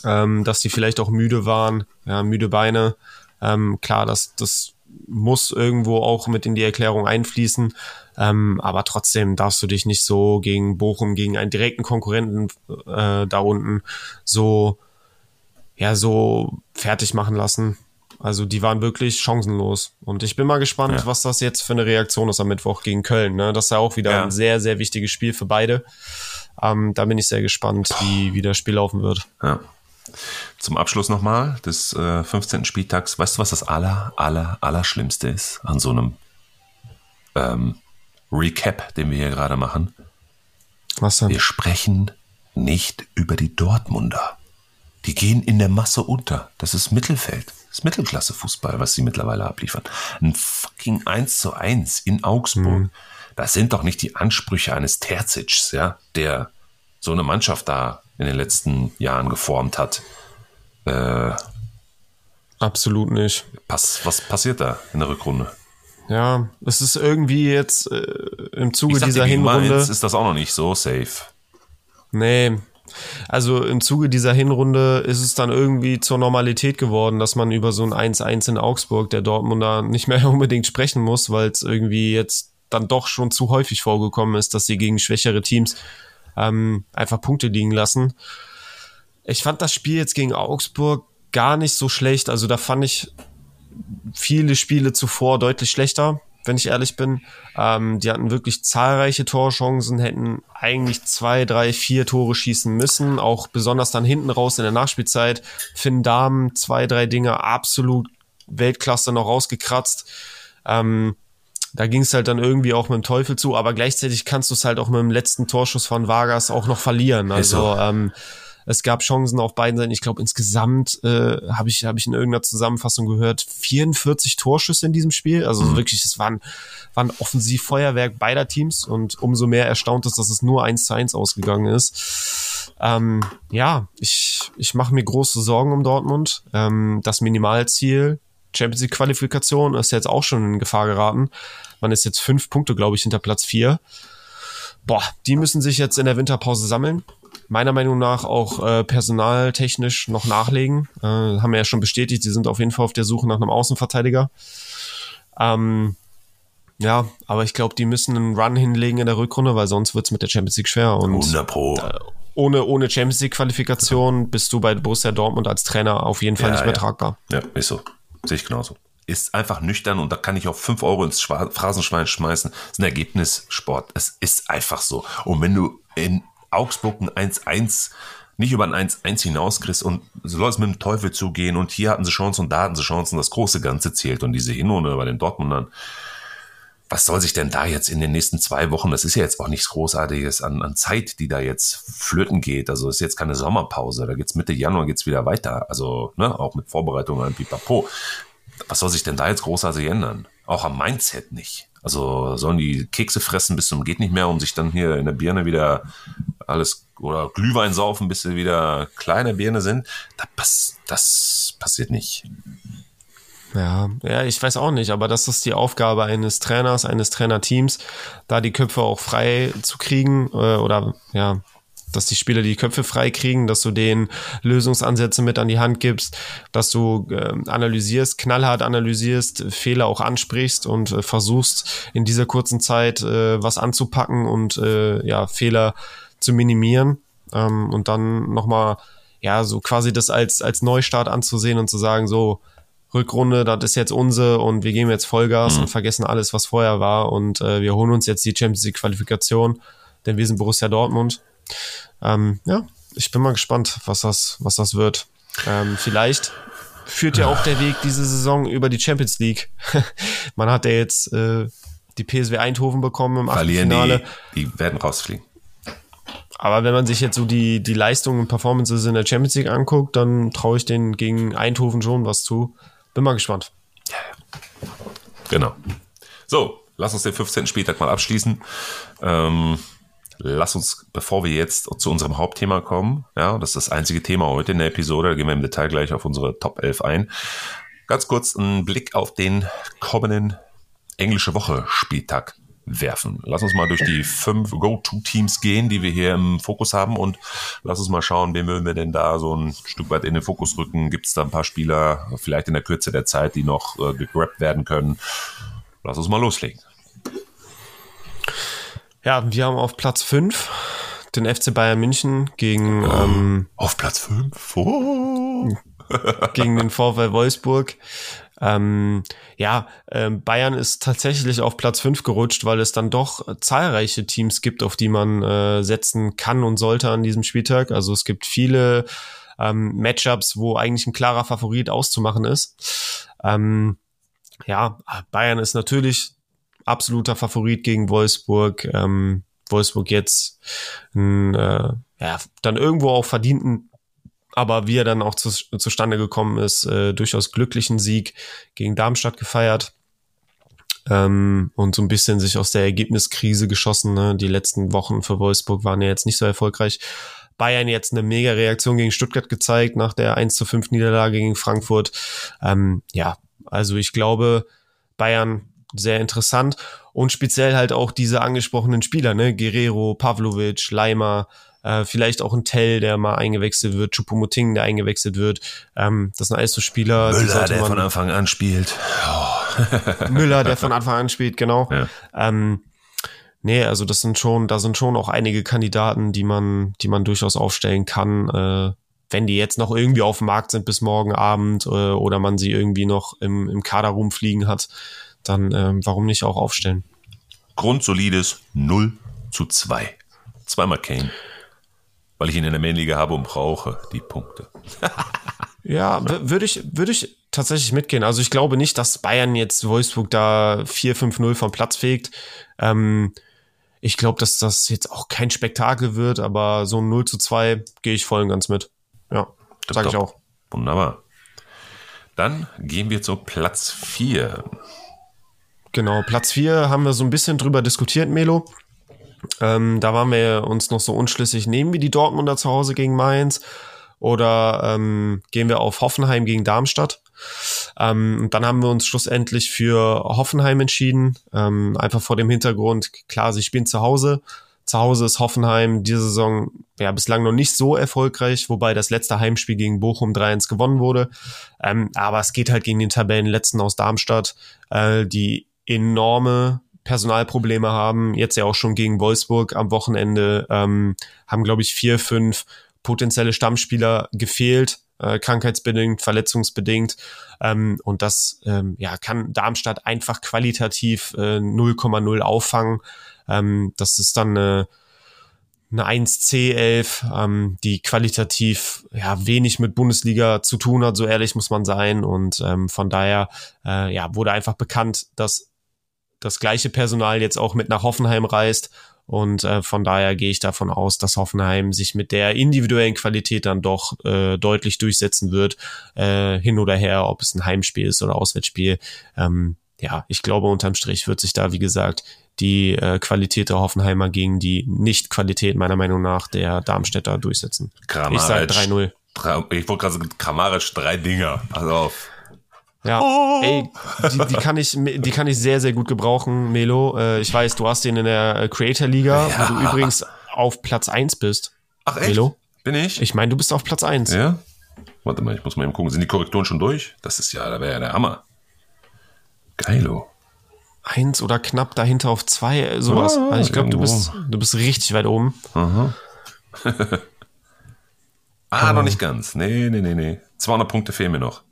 ähm, dass die vielleicht auch müde waren, ja, müde Beine. Ähm, klar, das, das muss irgendwo auch mit in die Erklärung einfließen. Ähm, aber trotzdem darfst du dich nicht so gegen Bochum, gegen einen direkten Konkurrenten äh, da unten so, ja, so fertig machen lassen. Also die waren wirklich chancenlos. Und ich bin mal gespannt, ja. was das jetzt für eine Reaktion ist am Mittwoch gegen Köln. Ne? Das ist ja auch wieder ja. ein sehr, sehr wichtiges Spiel für beide. Ähm, da bin ich sehr gespannt, wie, wie das Spiel laufen wird. Ja. Zum Abschluss nochmal des äh, 15. Spieltags. Weißt du, was das aller, aller, aller Schlimmste ist an so einem ähm, Recap, den wir hier gerade machen? Was denn? Wir sprechen nicht über die Dortmunder. Die gehen in der Masse unter. Das ist Mittelfeld. Das ist Mittelklasse-Fußball, was sie mittlerweile abliefern. Ein fucking 1 zu 1 in Augsburg. Mhm. Das sind doch nicht die Ansprüche eines Terzics, ja, der so eine Mannschaft da in den letzten Jahren geformt hat. Äh, Absolut nicht. Pass, was passiert da in der Rückrunde? Ja, es ist irgendwie jetzt äh, im Zuge dieser Hinrunde. Mainz ist das auch noch nicht so safe. Nee, also im Zuge dieser Hinrunde ist es dann irgendwie zur Normalität geworden, dass man über so ein 1-1 in Augsburg der Dortmunder nicht mehr unbedingt sprechen muss, weil es irgendwie jetzt dann doch schon zu häufig vorgekommen ist, dass sie gegen schwächere Teams ähm, einfach Punkte liegen lassen. Ich fand das Spiel jetzt gegen Augsburg gar nicht so schlecht. Also da fand ich viele Spiele zuvor deutlich schlechter wenn ich ehrlich bin. Ähm, die hatten wirklich zahlreiche Torchancen, hätten eigentlich zwei, drei, vier Tore schießen müssen, auch besonders dann hinten raus in der Nachspielzeit. Finn Dahmen, zwei, drei Dinge absolut Weltklasse noch rausgekratzt. Ähm, da ging es halt dann irgendwie auch mit dem Teufel zu, aber gleichzeitig kannst du es halt auch mit dem letzten Torschuss von Vargas auch noch verlieren. Also ähm, Es gab Chancen auf beiden Seiten. Ich glaube, insgesamt äh, habe ich, hab ich in irgendeiner Zusammenfassung gehört, 44 Torschüsse in diesem Spiel. Also mhm. wirklich, es waren, waren Offensivfeuerwerk beider Teams und umso mehr erstaunt ist, dass es nur 1 zu 1 ausgegangen ist. Ähm, ja, ich, ich mache mir große Sorgen um Dortmund. Ähm, das Minimalziel, Champions League Qualifikation, ist jetzt auch schon in Gefahr geraten. Man ist jetzt fünf Punkte, glaube ich, hinter Platz vier. Boah, die müssen sich jetzt in der Winterpause sammeln meiner Meinung nach auch äh, personaltechnisch noch nachlegen. Äh, haben wir ja schon bestätigt, sie sind auf jeden Fall auf der Suche nach einem Außenverteidiger. Ähm, ja, aber ich glaube, die müssen einen Run hinlegen in der Rückrunde, weil sonst wird es mit der Champions League schwer. Und 100 Pro. Äh, ohne, ohne Champions League Qualifikation bist du bei Borussia Dortmund als Trainer auf jeden Fall ja, nicht mehr ja. tragbar. Ja, ist so. Sehe ich genauso. Ist einfach nüchtern und da kann ich auch 5 Euro ins Phrasenschwein schmeißen. Das ist ein Ergebnissport. Es ist einfach so. Und wenn du in Augsburg ein 1-1 nicht über ein 1-1 hinauskriegst und so soll es mit dem Teufel zugehen und hier hatten sie Chancen und da hatten sie Chancen, das große Ganze zählt und diese Hinrunde bei den Dortmundern, was soll sich denn da jetzt in den nächsten zwei Wochen, das ist ja jetzt auch nichts Großartiges an, an Zeit, die da jetzt flöten geht, also ist jetzt keine Sommerpause, da geht's Mitte Januar geht's wieder weiter, also ne, auch mit Vorbereitungen an Pipapo. Was soll sich denn da jetzt großartig ändern? Auch am Mindset nicht. Also sollen die Kekse fressen bis zum geht nicht mehr, um sich dann hier in der Birne wieder alles oder Glühwein saufen, bis sie wieder kleine Birne sind. Das, das passiert nicht. Ja, ja, ich weiß auch nicht, aber das ist die Aufgabe eines Trainers, eines Trainerteams, da die Köpfe auch frei zu kriegen äh, oder ja, dass die Spieler die Köpfe frei kriegen, dass du denen Lösungsansätze mit an die Hand gibst, dass du äh, analysierst, knallhart analysierst, Fehler auch ansprichst und äh, versuchst in dieser kurzen Zeit äh, was anzupacken und äh, ja Fehler zu minimieren. Ähm, und dann nochmal ja so quasi das als als Neustart anzusehen und zu sagen so Rückrunde, das ist jetzt unsere und wir geben jetzt Vollgas mhm. und vergessen alles, was vorher war. Und äh, wir holen uns jetzt die Champions League Qualifikation, denn wir sind Borussia Dortmund ähm, ja, ich bin mal gespannt, was das, was das wird. Ähm, vielleicht führt ja auch der Weg diese Saison über die Champions League. Man hat ja jetzt äh, die PSW Eindhoven bekommen im Achtelfinale. Die, die werden rausfliegen. Aber wenn man sich jetzt so die, die Leistungen und Performances in der Champions League anguckt, dann traue ich denen gegen Eindhoven schon was zu. Bin mal gespannt. Genau. So, lass uns den 15. Spieltag mal abschließen. Ähm, lass uns, bevor wir jetzt zu unserem Hauptthema kommen, ja, das ist das einzige Thema heute in der Episode, da gehen wir im Detail gleich auf unsere Top 11 ein. Ganz kurz einen Blick auf den kommenden englische Woche Spieltag werfen. Lass uns mal durch die fünf Go-To-Teams gehen, die wir hier im Fokus haben und lass uns mal schauen, wen würden wir denn da so ein Stück weit in den Fokus rücken. Gibt es da ein paar Spieler, vielleicht in der Kürze der Zeit, die noch äh, gegrabt werden können? Lass uns mal loslegen. Ja, wir haben auf Platz 5 den FC Bayern München gegen. Oh, ähm, auf Platz 5? Oh. gegen den VfL Wolfsburg. Ähm, ja, ähm, Bayern ist tatsächlich auf Platz 5 gerutscht, weil es dann doch zahlreiche Teams gibt, auf die man äh, setzen kann und sollte an diesem Spieltag. Also es gibt viele ähm, Matchups, wo eigentlich ein klarer Favorit auszumachen ist. Ähm, ja, Bayern ist natürlich absoluter Favorit gegen Wolfsburg. Ähm, Wolfsburg jetzt ein, äh, ja, dann irgendwo auch verdienten, aber wie er dann auch zu, zustande gekommen ist, äh, durchaus glücklichen Sieg gegen Darmstadt gefeiert. Ähm, und so ein bisschen sich aus der Ergebniskrise geschossen. Ne? Die letzten Wochen für Wolfsburg waren ja jetzt nicht so erfolgreich. Bayern jetzt eine mega Reaktion gegen Stuttgart gezeigt nach der 1 zu 5 Niederlage gegen Frankfurt. Ähm, ja, also ich glaube, Bayern sehr interessant und speziell halt auch diese angesprochenen Spieler, ne, Guerrero, Pavlovic, Leimer, äh, vielleicht auch ein Tell, der mal eingewechselt wird, Chupomoting, der eingewechselt wird. Ähm, das sind alles so Spieler. Müller, der von Anfang an spielt. Oh. Müller, der von Anfang an spielt, genau. Ja. Ähm, nee, also das sind schon, da sind schon auch einige Kandidaten, die man, die man durchaus aufstellen kann. Äh, wenn die jetzt noch irgendwie auf dem Markt sind bis morgen Abend äh, oder man sie irgendwie noch im, im Kader rumfliegen hat, dann ähm, warum nicht auch aufstellen? Grundsolides 0 zu 2. Zweimal Kane. Weil ich ihn in der Mainliga habe und brauche die Punkte. ja, würde ich, würde ich tatsächlich mitgehen. Also ich glaube nicht, dass Bayern jetzt Wolfsburg da 4-5-0 vom Platz fegt. Ähm, ich glaube, dass das jetzt auch kein Spektakel wird, aber so ein 0 zu 2 gehe ich voll und ganz mit. Ja, sage ich auch. Wunderbar. Dann gehen wir zu Platz 4. Genau, Platz 4 haben wir so ein bisschen drüber diskutiert, Melo. Ähm, da waren wir uns noch so unschlüssig, nehmen wir die Dortmunder zu Hause gegen Mainz oder ähm, gehen wir auf Hoffenheim gegen Darmstadt? Ähm, und dann haben wir uns schlussendlich für Hoffenheim entschieden, ähm, einfach vor dem Hintergrund, klar, sie spielen zu Hause. Zu Hause ist Hoffenheim diese Saison ja bislang noch nicht so erfolgreich, wobei das letzte Heimspiel gegen Bochum 3-1 gewonnen wurde. Ähm, aber es geht halt gegen den Tabellenletzten aus Darmstadt, äh, die enorme Personalprobleme haben. Jetzt ja auch schon gegen Wolfsburg am Wochenende ähm, haben, glaube ich, vier, fünf potenzielle Stammspieler gefehlt, äh, krankheitsbedingt, verletzungsbedingt. Ähm, und das ähm, ja, kann Darmstadt einfach qualitativ äh, 0,0 auffangen. Ähm, das ist dann eine, eine 1C11, ähm, die qualitativ ja wenig mit Bundesliga zu tun hat, so ehrlich muss man sein. Und ähm, von daher äh, ja, wurde einfach bekannt, dass das gleiche Personal jetzt auch mit nach Hoffenheim reist. Und äh, von daher gehe ich davon aus, dass Hoffenheim sich mit der individuellen Qualität dann doch äh, deutlich durchsetzen wird, äh, hin oder her, ob es ein Heimspiel ist oder Auswärtsspiel. Ähm, ja, ich glaube, unterm Strich wird sich da, wie gesagt, die äh, Qualität der Hoffenheimer gegen die Nicht-Qualität meiner Meinung nach der Darmstädter durchsetzen. Kramaric, ich sage 3-0. Ich wollte gerade sagen, Kramaric drei Dinger. Also auf. Ja, oh. ey, die, die, kann ich, die kann ich sehr, sehr gut gebrauchen, Melo. Äh, ich weiß, du hast den in der äh, Creator Liga, ja. wo du übrigens auf Platz 1 bist. Ach echt? Melo. Bin ich? Ich meine, du bist auf Platz 1. Ja? Warte mal, ich muss mal eben gucken. Sind die Korrekturen schon durch? Das ist ja, da wäre ja der Hammer. Geilo. Eins oder knapp dahinter auf zwei, äh, sowas. Ah, also ich glaube, du bist, du bist richtig weit oben. Aha. ah, noch nicht ganz. Nee, nee, nee, nee. 200 Punkte fehlen mir noch.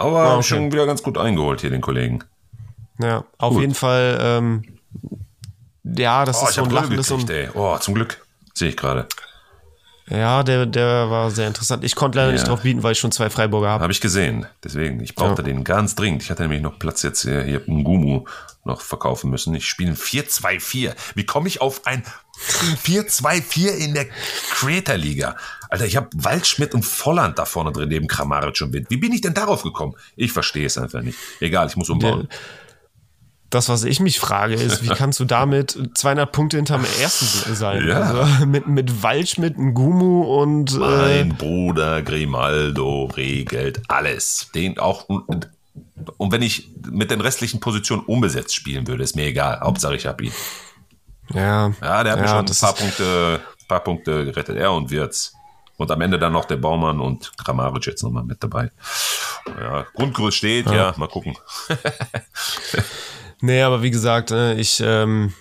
Aber ah, okay. schon wieder ganz gut eingeholt hier, den Kollegen. Ja, auf gut. jeden Fall, ähm, ja, das oh, ist so ein lachendes und. Oh, zum Glück. Sehe ich gerade. Ja, der, der war sehr interessant. Ich konnte leider ja. nicht drauf bieten, weil ich schon zwei Freiburger habe. Habe ich gesehen. Deswegen, ich brauchte ja. den ganz dringend. Ich hatte nämlich noch Platz jetzt hier, hier im Gumu noch verkaufen müssen. Ich spiele 4-2-4. Wie komme ich auf ein 4-2-4 in der Creator Liga? Alter, ich habe Waldschmidt und Volland da vorne drin, neben Kramaric und Wind. Wie bin ich denn darauf gekommen? Ich verstehe es einfach nicht. Egal, ich muss umbauen. Der, das, was ich mich frage, ist, wie kannst du damit 200 Punkte hinterm ersten sein? Ja. Also mit, mit Waldschmidt, Gumu und. Mein äh, Bruder Grimaldo regelt alles. Den auch. Und, und wenn ich mit den restlichen Positionen unbesetzt spielen würde, ist mir egal. Hauptsache ich habe ihn. Ja. Ja, der hat ja, mir schon ein paar Punkte, paar Punkte gerettet. Er und Wirtz. Und am Ende dann noch der Baumann und Kramaric jetzt nochmal mit dabei. Ja, Grundkurs steht, ja, ja mal gucken. Nee, aber wie gesagt, äh, ich, ähm,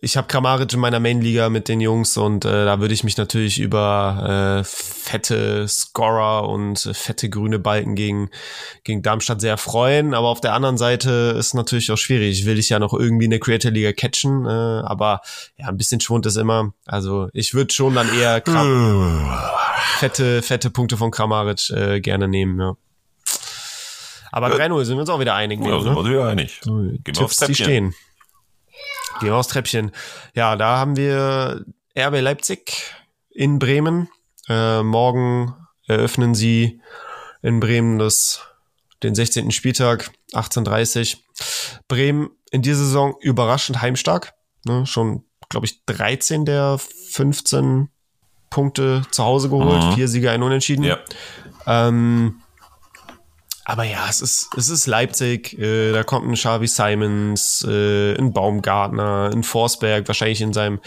ich habe Kramaric in meiner Main-Liga mit den Jungs und äh, da würde ich mich natürlich über äh, fette Scorer und äh, fette grüne Balken gegen, gegen Darmstadt sehr freuen. Aber auf der anderen Seite ist natürlich auch schwierig. Ich will dich ja noch irgendwie in der Creator-Liga catchen, äh, aber ja, ein bisschen Schwund ist immer. Also ich würde schon dann eher Kram fette, fette Punkte von Kramaric äh, gerne nehmen, ja. Aber ja. 3-0 sind wir uns auch wieder einig. Ja, sind wir uns wieder einig. So, Gehen wir aufs Treppchen. stehen. Gehen wir aufs Treppchen. Ja, da haben wir RB Leipzig in Bremen. Äh, morgen eröffnen sie in Bremen das, den 16. Spieltag, 18.30 Bremen in dieser Saison überraschend heimstark. Ne, schon, glaube ich, 13 der 15 Punkte zu Hause geholt. Mhm. Vier Sieger, ein Unentschieden. Ja. Ähm, aber ja, es ist, es ist Leipzig, äh, da kommt ein Xavi Simons, äh, ein Baumgartner, ein Forsberg, wahrscheinlich in seinem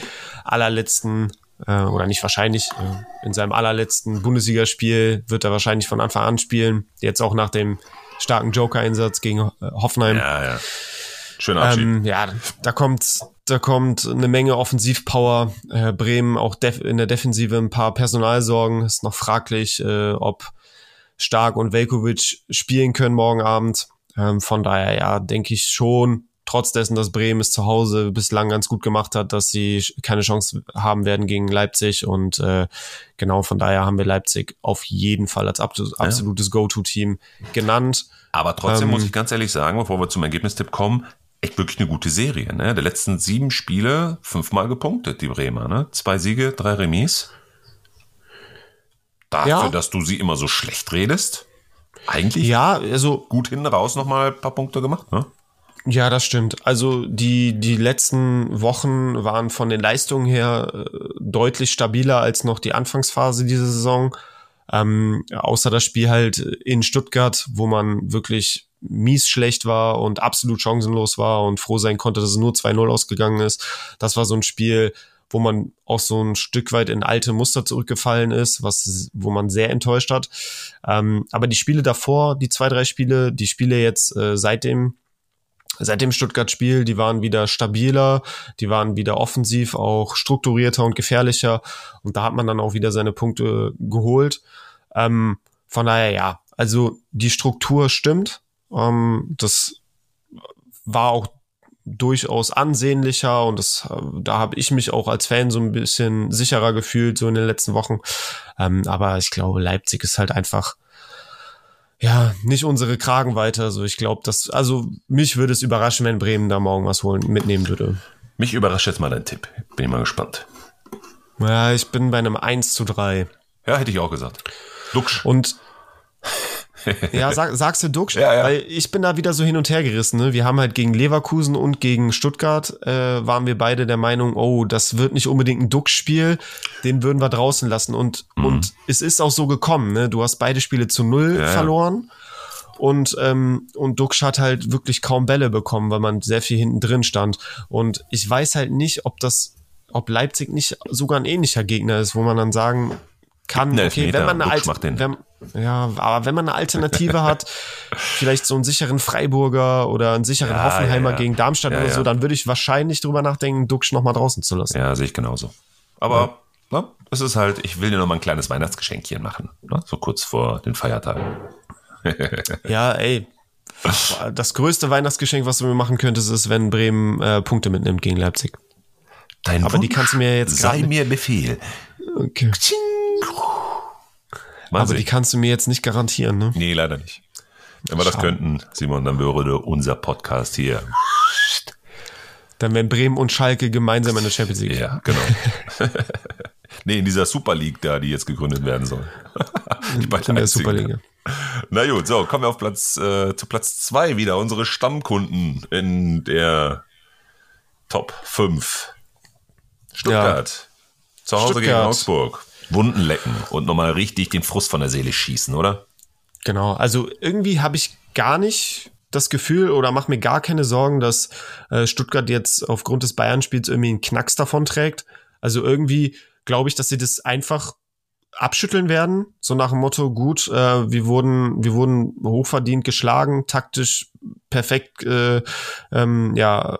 allerletzten, äh, oder nicht wahrscheinlich, äh, in seinem allerletzten Bundesligaspiel wird er wahrscheinlich von Anfang an spielen. Jetzt auch nach dem starken Joker-Einsatz gegen äh, Hoffenheim. Ja, ja. Schöner Abschied. Ähm, ja, da kommt, da kommt eine Menge Offensivpower. Äh, Bremen auch in der Defensive ein paar Personalsorgen. Ist noch fraglich, ob Stark und Velkovic spielen können morgen Abend. Ähm, von daher, ja, denke ich schon, trotz dessen, dass Bremen es zu Hause bislang ganz gut gemacht hat, dass sie keine Chance haben werden gegen Leipzig. Und äh, genau von daher haben wir Leipzig auf jeden Fall als absolutes ja. Go-To-Team genannt. Aber trotzdem ähm, muss ich ganz ehrlich sagen, bevor wir zum Ergebnistipp kommen, echt wirklich eine gute Serie. Ne? Der letzten sieben Spiele fünfmal gepunktet, die Bremer. Ne? Zwei Siege, drei Remis. Dafür, ja. dass du sie immer so schlecht redest. Eigentlich ja, also gut hinten raus nochmal ein paar Punkte gemacht. Ne? Ja, das stimmt. Also die, die letzten Wochen waren von den Leistungen her äh, deutlich stabiler als noch die Anfangsphase dieser Saison. Ähm, außer das Spiel halt in Stuttgart, wo man wirklich mies schlecht war und absolut chancenlos war und froh sein konnte, dass es nur 2-0 ausgegangen ist. Das war so ein Spiel, wo man auch so ein Stück weit in alte Muster zurückgefallen ist, was, wo man sehr enttäuscht hat. Ähm, aber die Spiele davor, die zwei, drei Spiele, die Spiele jetzt äh, seit dem seit dem Stuttgart-Spiel, die waren wieder stabiler, die waren wieder offensiv, auch strukturierter und gefährlicher. Und da hat man dann auch wieder seine Punkte geholt. Ähm, von daher, ja, also die Struktur stimmt. Ähm, das war auch durchaus ansehnlicher und das, da habe ich mich auch als Fan so ein bisschen sicherer gefühlt, so in den letzten Wochen. Ähm, aber ich glaube, Leipzig ist halt einfach ja, nicht unsere Kragenweite. Also ich glaube, dass, also mich würde es überraschen, wenn Bremen da morgen was holen, mitnehmen würde. Mich überrascht jetzt mal dein Tipp. Bin ich mal gespannt. Ja, ich bin bei einem 1 zu 3. Ja, hätte ich auch gesagt. Duxch. Und ja, sag, sagst du Duxch? Ja, ja. Weil ich bin da wieder so hin und her gerissen. Ne? Wir haben halt gegen Leverkusen und gegen Stuttgart äh, waren wir beide der Meinung, oh, das wird nicht unbedingt ein Duxch-Spiel, den würden wir draußen lassen. Und, mhm. und es ist auch so gekommen. Ne? Du hast beide Spiele zu null ja, verloren. Und, ähm, und Duxch hat halt wirklich kaum Bälle bekommen, weil man sehr viel hinten drin stand. Und ich weiß halt nicht, ob das, ob Leipzig nicht sogar ein ähnlicher Gegner ist, wo man dann sagen kann, okay, wenn man eine alte, wenn, ja, aber wenn man eine Alternative hat, vielleicht so einen sicheren Freiburger oder einen sicheren ja, Hoffenheimer ja, ja. gegen Darmstadt oder so, dann würde ich wahrscheinlich drüber nachdenken, Duxch noch mal draußen zu lassen. Ja, sehe ich genauso. Aber ne, es ist halt, ich will dir noch mal ein kleines Weihnachtsgeschenkchen machen, ne, so kurz vor den Feiertagen. ja, ey. Das größte Weihnachtsgeschenk, was du mir machen könntest, ist, wenn Bremen äh, Punkte mitnimmt gegen Leipzig. Dein Aber Wunsch die kannst du mir jetzt sei mir Befehl. Okay. Aber die kannst du mir jetzt nicht garantieren, ne? Nee, leider nicht. Wenn wir Schade. das könnten, Simon, dann würde unser Podcast hier. Dann wären Bremen und Schalke gemeinsam in der Champions League. Ja, genau. nee, in dieser Super League da, die jetzt gegründet werden soll. die beiden in der Super League. Na gut, so, kommen wir auf Platz, äh, zu Platz zwei wieder. Unsere Stammkunden in der Top 5. Stuttgart. Ja. Zu Hause Stuttgart. gegen Augsburg. Wunden lecken und nochmal richtig den Frust von der Seele schießen, oder? Genau, also irgendwie habe ich gar nicht das Gefühl oder mache mir gar keine Sorgen, dass äh, Stuttgart jetzt aufgrund des Bayern-Spiels irgendwie einen Knacks davon trägt. Also irgendwie glaube ich, dass sie das einfach abschütteln werden, so nach dem Motto, gut, äh, wir wurden, wir wurden hochverdient geschlagen, taktisch perfekt, äh, ähm, ja,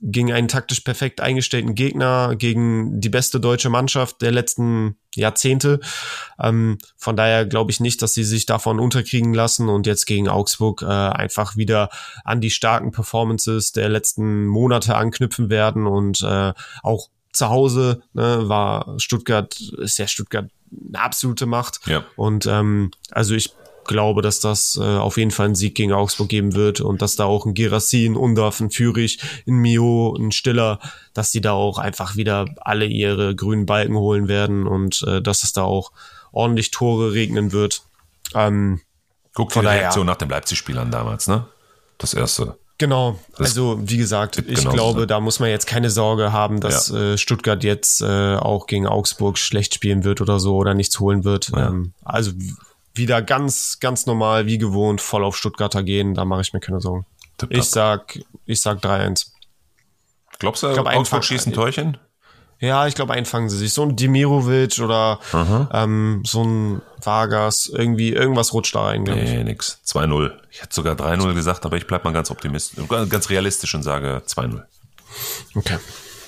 gegen einen taktisch perfekt eingestellten Gegner, gegen die beste deutsche Mannschaft der letzten Jahrzehnte. Ähm, von daher glaube ich nicht, dass sie sich davon unterkriegen lassen und jetzt gegen Augsburg äh, einfach wieder an die starken Performances der letzten Monate anknüpfen werden und äh, auch zu Hause ne, war Stuttgart, ist ja Stuttgart eine absolute Macht. Ja. Und ähm, also ich glaube, dass das äh, auf jeden Fall einen Sieg gegen Augsburg geben wird und dass da auch ein Gerassi, ein Undorf, ein Fürich, ein Mio, ein Stiller, dass die da auch einfach wieder alle ihre grünen Balken holen werden und äh, dass es da auch ordentlich Tore regnen wird. Ähm, Guck dir die Reaktion nach dem Leipzig-Spielern damals, ne? Das erste. Genau, also wie gesagt, ich glaube, sein. da muss man jetzt keine Sorge haben, dass ja. äh, Stuttgart jetzt äh, auch gegen Augsburg schlecht spielen wird oder so oder nichts holen wird. Ja. Ähm, also wieder ganz, ganz normal, wie gewohnt, voll auf Stuttgarter gehen, da mache ich mir keine Sorgen. Ich sag, ich sag 3-1. Glaubst du, glaub, Augsburg schießt ein Torchen? Ja, ich glaube, einfangen sie sich. So ein Dimirovic oder ähm, so ein Vargas, irgendwie, irgendwas rutscht da rein, Nee, ich. nix. 2-0. Ich hätte sogar 3-0 gesagt, aber ich bleib mal ganz optimistisch, ganz realistisch und sage 2-0. Okay.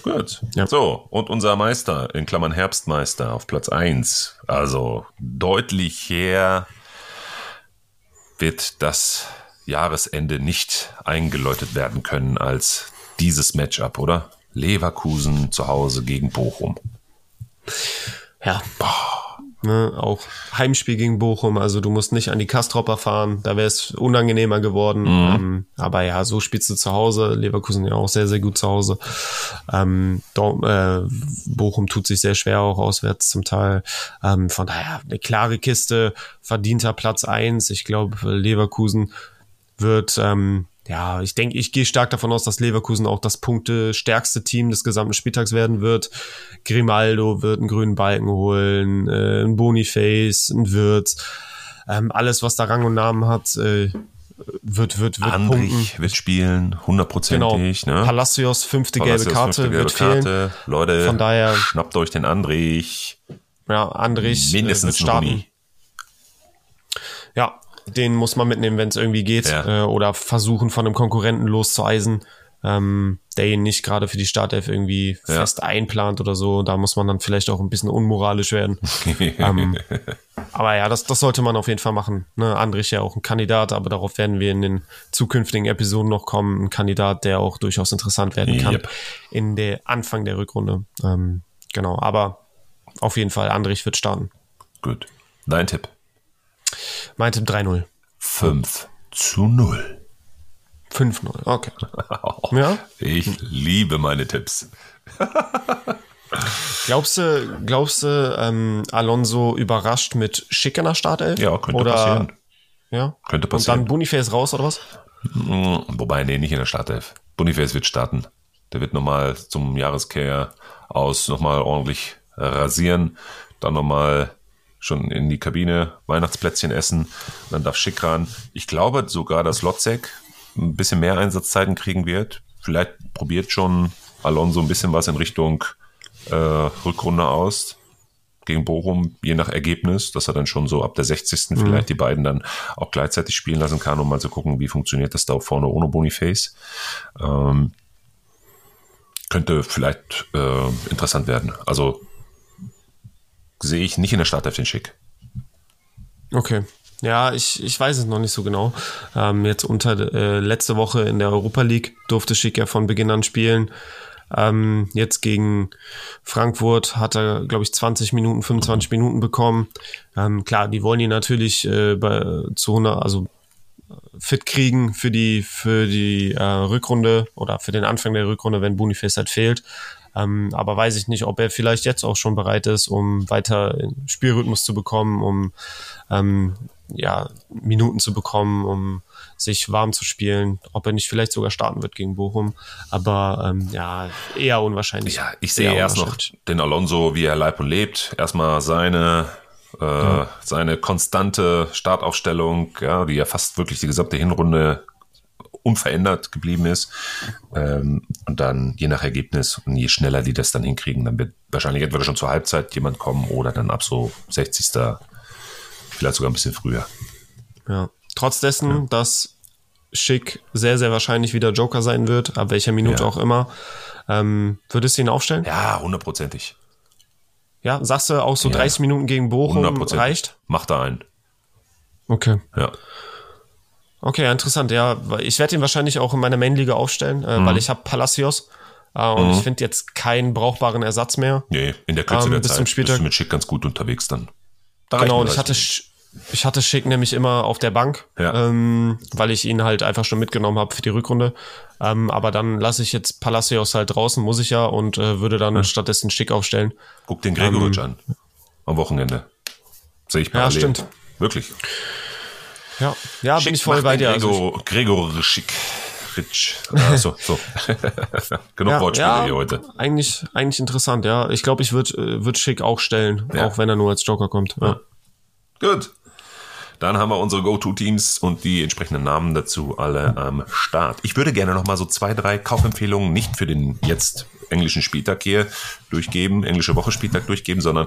Gut. Ja. So, und unser Meister, in Klammern Herbstmeister, auf Platz 1. Also deutlich her wird das Jahresende nicht eingeläutet werden können als dieses Matchup, oder? Leverkusen zu Hause gegen Bochum. Ja. Boah. Ne, auch Heimspiel gegen Bochum, also du musst nicht an die Kastropper fahren, da wäre es unangenehmer geworden. Mhm. Ähm, aber ja, so spielst du zu Hause. Leverkusen ja auch sehr, sehr gut zu Hause. Ähm, äh, Bochum tut sich sehr schwer, auch auswärts zum Teil. Ähm, von daher eine klare Kiste, verdienter Platz eins. Ich glaube, Leverkusen wird ähm, ja, ich denke, ich gehe stark davon aus, dass Leverkusen auch das punktestärkste Team des gesamten Spieltags werden wird. Grimaldo wird einen grünen Balken holen, äh, ein Boniface, ein Wirtz. Ähm, alles, was da Rang und Namen hat, äh, wird, wird, wird Andrich punkten. wird spielen, hundertprozentig. Genau. Ne? Palacios fünfte Palacios, gelbe Karte fünfte gelbe wird Karte. fehlen. Leute, Von daher, schnappt euch den Andrich. Ja, Andrich mindestens äh, wird starten. Ja, den muss man mitnehmen, wenn es irgendwie geht. Ja. Äh, oder versuchen, von einem Konkurrenten loszueisen, ähm, der ihn nicht gerade für die Startelf irgendwie ja. fest einplant oder so. Da muss man dann vielleicht auch ein bisschen unmoralisch werden. ähm, aber ja, das, das sollte man auf jeden Fall machen. Ne? Andrich ja auch ein Kandidat, aber darauf werden wir in den zukünftigen Episoden noch kommen. Ein Kandidat, der auch durchaus interessant werden kann yep. in der Anfang der Rückrunde. Ähm, genau, aber auf jeden Fall, Andrich wird starten. Gut. Dein Tipp. Mein Tipp 3-0. 5 zu 0. 5-0, okay. ja? Ich liebe meine Tipps. glaubst du, glaubst du ähm, Alonso überrascht mit Schick in der Startelf? Ja, könnte oder, passieren. Ja? Könnte passieren. Und dann Boniface raus, oder was? Hm, wobei, nee, nicht in der Startelf. Boniface wird starten. Der wird nochmal zum Jahreskehr aus nochmal ordentlich rasieren. Dann nochmal schon in die Kabine Weihnachtsplätzchen essen. Dann darf Schick ran. Ich glaube sogar, dass Lotzek ein bisschen mehr Einsatzzeiten kriegen wird. Vielleicht probiert schon Alonso ein bisschen was in Richtung äh, Rückrunde aus gegen Bochum, je nach Ergebnis, dass er dann schon so ab der 60. Mhm. vielleicht die beiden dann auch gleichzeitig spielen lassen kann, um mal zu gucken, wie funktioniert das da vorne ohne Boniface. Ähm, könnte vielleicht äh, interessant werden. Also sehe ich nicht in der Startelf den Schick. Okay. Ja, ich, ich weiß es noch nicht so genau. Ähm, jetzt unter äh, letzte Woche in der Europa League durfte Schick ja von Beginn an spielen. Ähm, jetzt gegen Frankfurt hat er, glaube ich, 20 Minuten, 25 Minuten bekommen. Ähm, klar, die wollen ihn natürlich äh, bei, zu 100, also fit kriegen für die für die äh, Rückrunde oder für den Anfang der Rückrunde, wenn Boniface halt fehlt. Ähm, aber weiß ich nicht, ob er vielleicht jetzt auch schon bereit ist, um weiter Spielrhythmus zu bekommen, um ähm, ja, Minuten zu bekommen, um sich warm zu spielen, ob er nicht vielleicht sogar starten wird gegen Bochum. Aber ähm, ja, eher unwahrscheinlich. Ja, ich sehe erst noch den Alonso, wie er leib und lebt. Erstmal seine äh, ja. seine konstante Startaufstellung, ja, die ja fast wirklich die gesamte Hinrunde unverändert geblieben ist. Ähm, und dann je nach Ergebnis und je schneller die das dann hinkriegen, dann wird wahrscheinlich entweder schon zur Halbzeit jemand kommen oder dann ab so 60. vielleicht sogar ein bisschen früher. Ja. Trotz dessen, ja. dass Schick sehr, sehr wahrscheinlich wieder Joker sein wird, ab welcher Minute ja. auch immer. Ähm, würdest du ihn aufstellen? Ja, hundertprozentig. Ja, sagst du auch so ja. 30 Minuten gegen Bochum reicht? Macht da einen. Okay. Ja. Okay, interessant. Ja, ich werde ihn wahrscheinlich auch in meiner Main-Liga aufstellen, äh, mhm. weil ich habe Palacios. Äh, und mhm. ich finde jetzt keinen brauchbaren Ersatz mehr. Nee, in der Kürze ähm, der bis Zeit zum Spieltag. bist du mit Schick ganz gut unterwegs dann. Da genau, und ich hatte, ich hatte Schick nämlich immer auf der Bank, ja. ähm, weil ich ihn halt einfach schon mitgenommen habe für die Rückrunde. Ähm, aber dann lasse ich jetzt Palacios halt draußen, muss ich ja, und äh, würde dann ja. stattdessen Schick aufstellen. Guck den Gregoritsch ähm, an. Am Wochenende. Sehe ich parallel. Ja, stimmt. Wirklich. Ja, ja bin ich voll bei dir. Gregor, also Gregor Schick. Rich. Ah, so. Genug ja, Wortspiele ja, hier heute. Eigentlich, eigentlich interessant, ja. Ich glaube, ich würde äh, würd Schick auch stellen, ja. auch wenn er nur als Joker kommt. Ja. Gut. Dann haben wir unsere Go-To-Teams und die entsprechenden Namen dazu alle am Start. Ich würde gerne noch mal so zwei, drei Kaufempfehlungen nicht für den jetzt englischen Spieltag hier durchgeben, englische Woche Spieltag durchgeben, sondern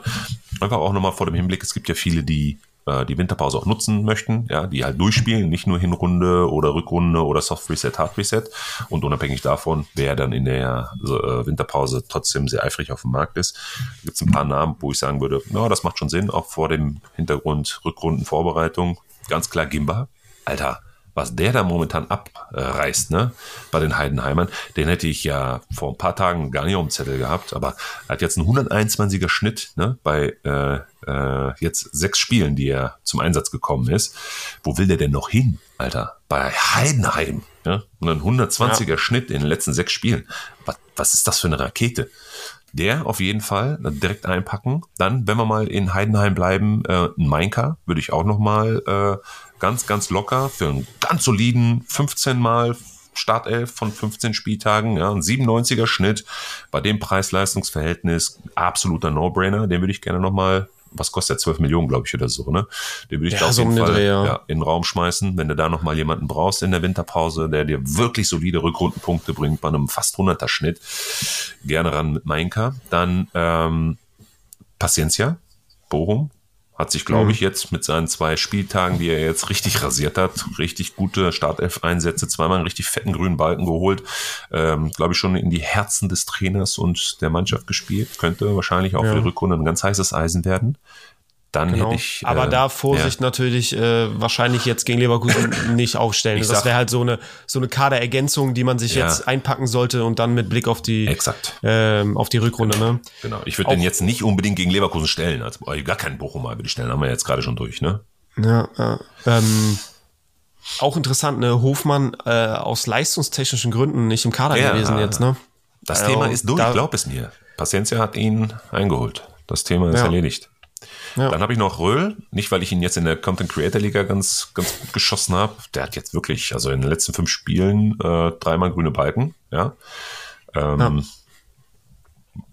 einfach auch noch mal vor dem Hinblick, es gibt ja viele, die äh, die Winterpause auch nutzen möchten, ja, die halt durchspielen, nicht nur Hinrunde oder Rückrunde oder Soft Reset, Hard Reset. Und unabhängig davon, wer dann in der äh, Winterpause trotzdem sehr eifrig auf dem Markt ist, gibt es ein paar Namen, wo ich sagen würde, na, das macht schon Sinn, auch vor dem Hintergrund Rückrundenvorbereitung. Ganz klar Gimba. Alter, was der da momentan abreißt, ne, bei den Heidenheimern, den hätte ich ja vor ein paar Tagen gar nicht auf dem Zettel gehabt, aber er hat jetzt einen 121er Schnitt, ne, bei äh, äh, jetzt sechs Spielen, die er zum Einsatz gekommen ist. Wo will der denn noch hin, Alter? Bei Heidenheim, ja, und ein 120er ja. Schnitt in den letzten sechs Spielen. Was, was ist das für eine Rakete? Der auf jeden Fall direkt einpacken. Dann, wenn wir mal in Heidenheim bleiben, äh, ein Mainka würde ich auch noch mal äh, ganz, ganz locker für einen ganz soliden 15 mal Startelf von 15 Spieltagen, ja, ein 97er Schnitt, bei dem Preis-Leistungs-Verhältnis absoluter No-Brainer, den würde ich gerne nochmal was kostet der? 12 Millionen, glaube ich, oder so, ne? Den würde ich ja, da auf jeden Fall Dreh, ja. Ja, in den Raum schmeißen, wenn du da nochmal jemanden brauchst in der Winterpause, der dir wirklich solide Rückrundenpunkte bringt bei einem fast 100er Schnitt. Gerne ran mit Mainka. Dann ähm, Paciencia, Bochum, hat sich, glaube ich, mhm. jetzt mit seinen zwei Spieltagen, die er jetzt richtig rasiert hat, richtig gute Startelf-Einsätze, zweimal einen richtig fetten grünen Balken geholt, ähm, glaube ich, schon in die Herzen des Trainers und der Mannschaft gespielt. Könnte wahrscheinlich auch ja. für die Rückrunde ein ganz heißes Eisen werden dann genau. hätte ich. Aber äh, da Vorsicht ja. natürlich äh, wahrscheinlich jetzt gegen Leverkusen nicht aufstellen. Ich das wäre halt so eine so eine Kaderergänzung, die man sich ja. jetzt einpacken sollte und dann mit Blick auf die Exakt. Ähm, auf die Rückrunde. Genau. Ne? Genau. Ich würde den jetzt nicht unbedingt gegen Leverkusen stellen. Also gar keinen Bochumer würde ich stellen. Haben wir jetzt gerade schon durch. Ne? Ja. ja. Ähm, auch interessant, ne? Hofmann äh, aus leistungstechnischen Gründen nicht im Kader ja, gewesen jetzt. Ne? Das also, Thema ist durch. Glaub es mir. Paciencia hat ihn eingeholt. Das Thema ist erledigt. Ja. Dann habe ich noch Röhl, nicht weil ich ihn jetzt in der Content Creator Liga ganz, ganz gut geschossen habe. Der hat jetzt wirklich, also in den letzten fünf Spielen äh, dreimal grüne Balken, ja. Ähm, ja.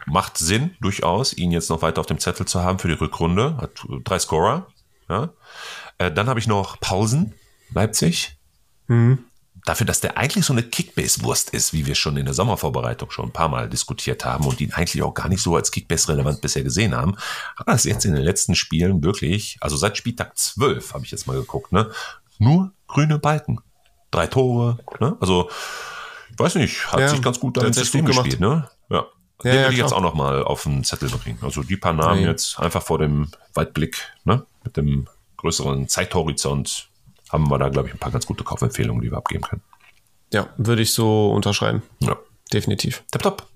Macht Sinn, durchaus, ihn jetzt noch weiter auf dem Zettel zu haben für die Rückrunde. Hat drei Scorer, ja. Äh, dann habe ich noch Pausen, Leipzig. Mhm dafür, dass der eigentlich so eine Kickbase-Wurst ist, wie wir schon in der Sommervorbereitung schon ein paar Mal diskutiert haben und ihn eigentlich auch gar nicht so als Kickbase-relevant bisher gesehen haben, hat er es jetzt in den letzten Spielen wirklich, also seit Spieltag 12 habe ich jetzt mal geguckt, ne, nur grüne Balken. Drei Tore, ne? Also, ich weiß nicht, hat ja, sich ganz gut damit System gespielt, ne? Ja. Ja, den ja, will ich jetzt auch noch mal auf den Zettel bringen. Also die paar Namen jetzt einfach vor dem Weitblick, ne? Mit dem größeren Zeithorizont haben wir da, glaube ich, ein paar ganz gute Kaufempfehlungen, die wir abgeben können. Ja, würde ich so unterschreiben. Ja. Definitiv. Top, top.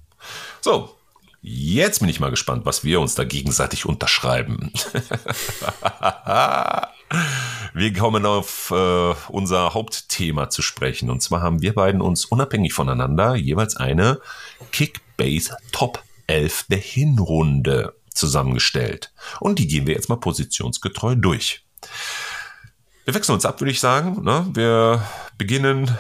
So, jetzt bin ich mal gespannt, was wir uns da gegenseitig unterschreiben. wir kommen auf äh, unser Hauptthema zu sprechen. Und zwar haben wir beiden uns unabhängig voneinander jeweils eine Kickbase Top 11 der Hinrunde zusammengestellt. Und die gehen wir jetzt mal positionsgetreu durch. Wir wechseln uns ab, würde ich sagen. Ne? Wir beginnen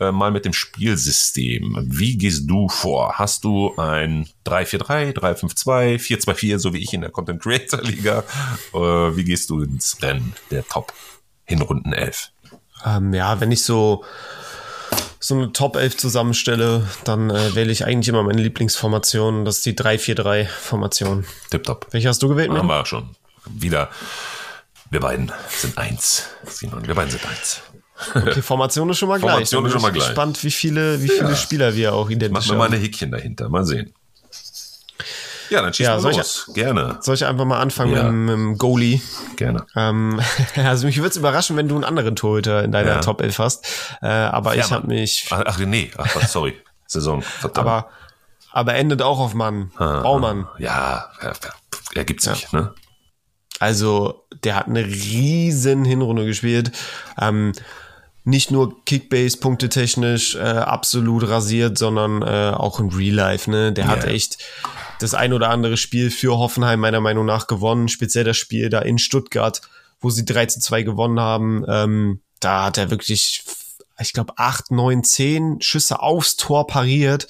äh, mal mit dem Spielsystem. Wie gehst du vor? Hast du ein 3-4-3, 3-5-2, 4-2-4, so wie ich in der Content Creator Liga? Äh, wie gehst du ins Rennen der Top Hinrunden 11? Ähm, ja, wenn ich so so eine Top 11 zusammenstelle, dann äh, wähle ich eigentlich immer meine Lieblingsformation. Das ist die 3-4-3-Formation. Tipptopp. Welche hast du gewählt? Haben wir schon. Wieder wir beiden sind eins. Simon, wir beiden sind eins. Okay, Formation ist schon mal gleich. Formation ist schon mal gleich. Spannend, wie viele, wie viele ja. Spieler wir auch identifizieren. Machen wir mal eine Häkchen dahinter. Mal sehen. Ja, dann schießen ja, wir los. Ich, Gerne. Soll ich einfach mal anfangen ja. mit, dem Goalie? Gerne. Ähm, also mich würde es überraschen, wenn du einen anderen Torhüter in deiner ja. Top 11 hast. Äh, aber Fährmann. ich habe mich... Ach, ach nee, ach, sorry. Saison, verdammt. Aber, aber endet auch auf Mann. Ah, Baumann. Ja, er gibt sich, ne? Also, der hat eine riesen Hinrunde gespielt. Ähm, nicht nur Kickbase Punkte technisch äh, absolut rasiert, sondern äh, auch in Real Life. Ne, der yeah. hat echt das ein oder andere Spiel für Hoffenheim meiner Meinung nach gewonnen. Speziell das Spiel da in Stuttgart, wo sie 3 zu 2 gewonnen haben. Ähm, da hat er wirklich, ich glaube, acht, neun, zehn Schüsse aufs Tor pariert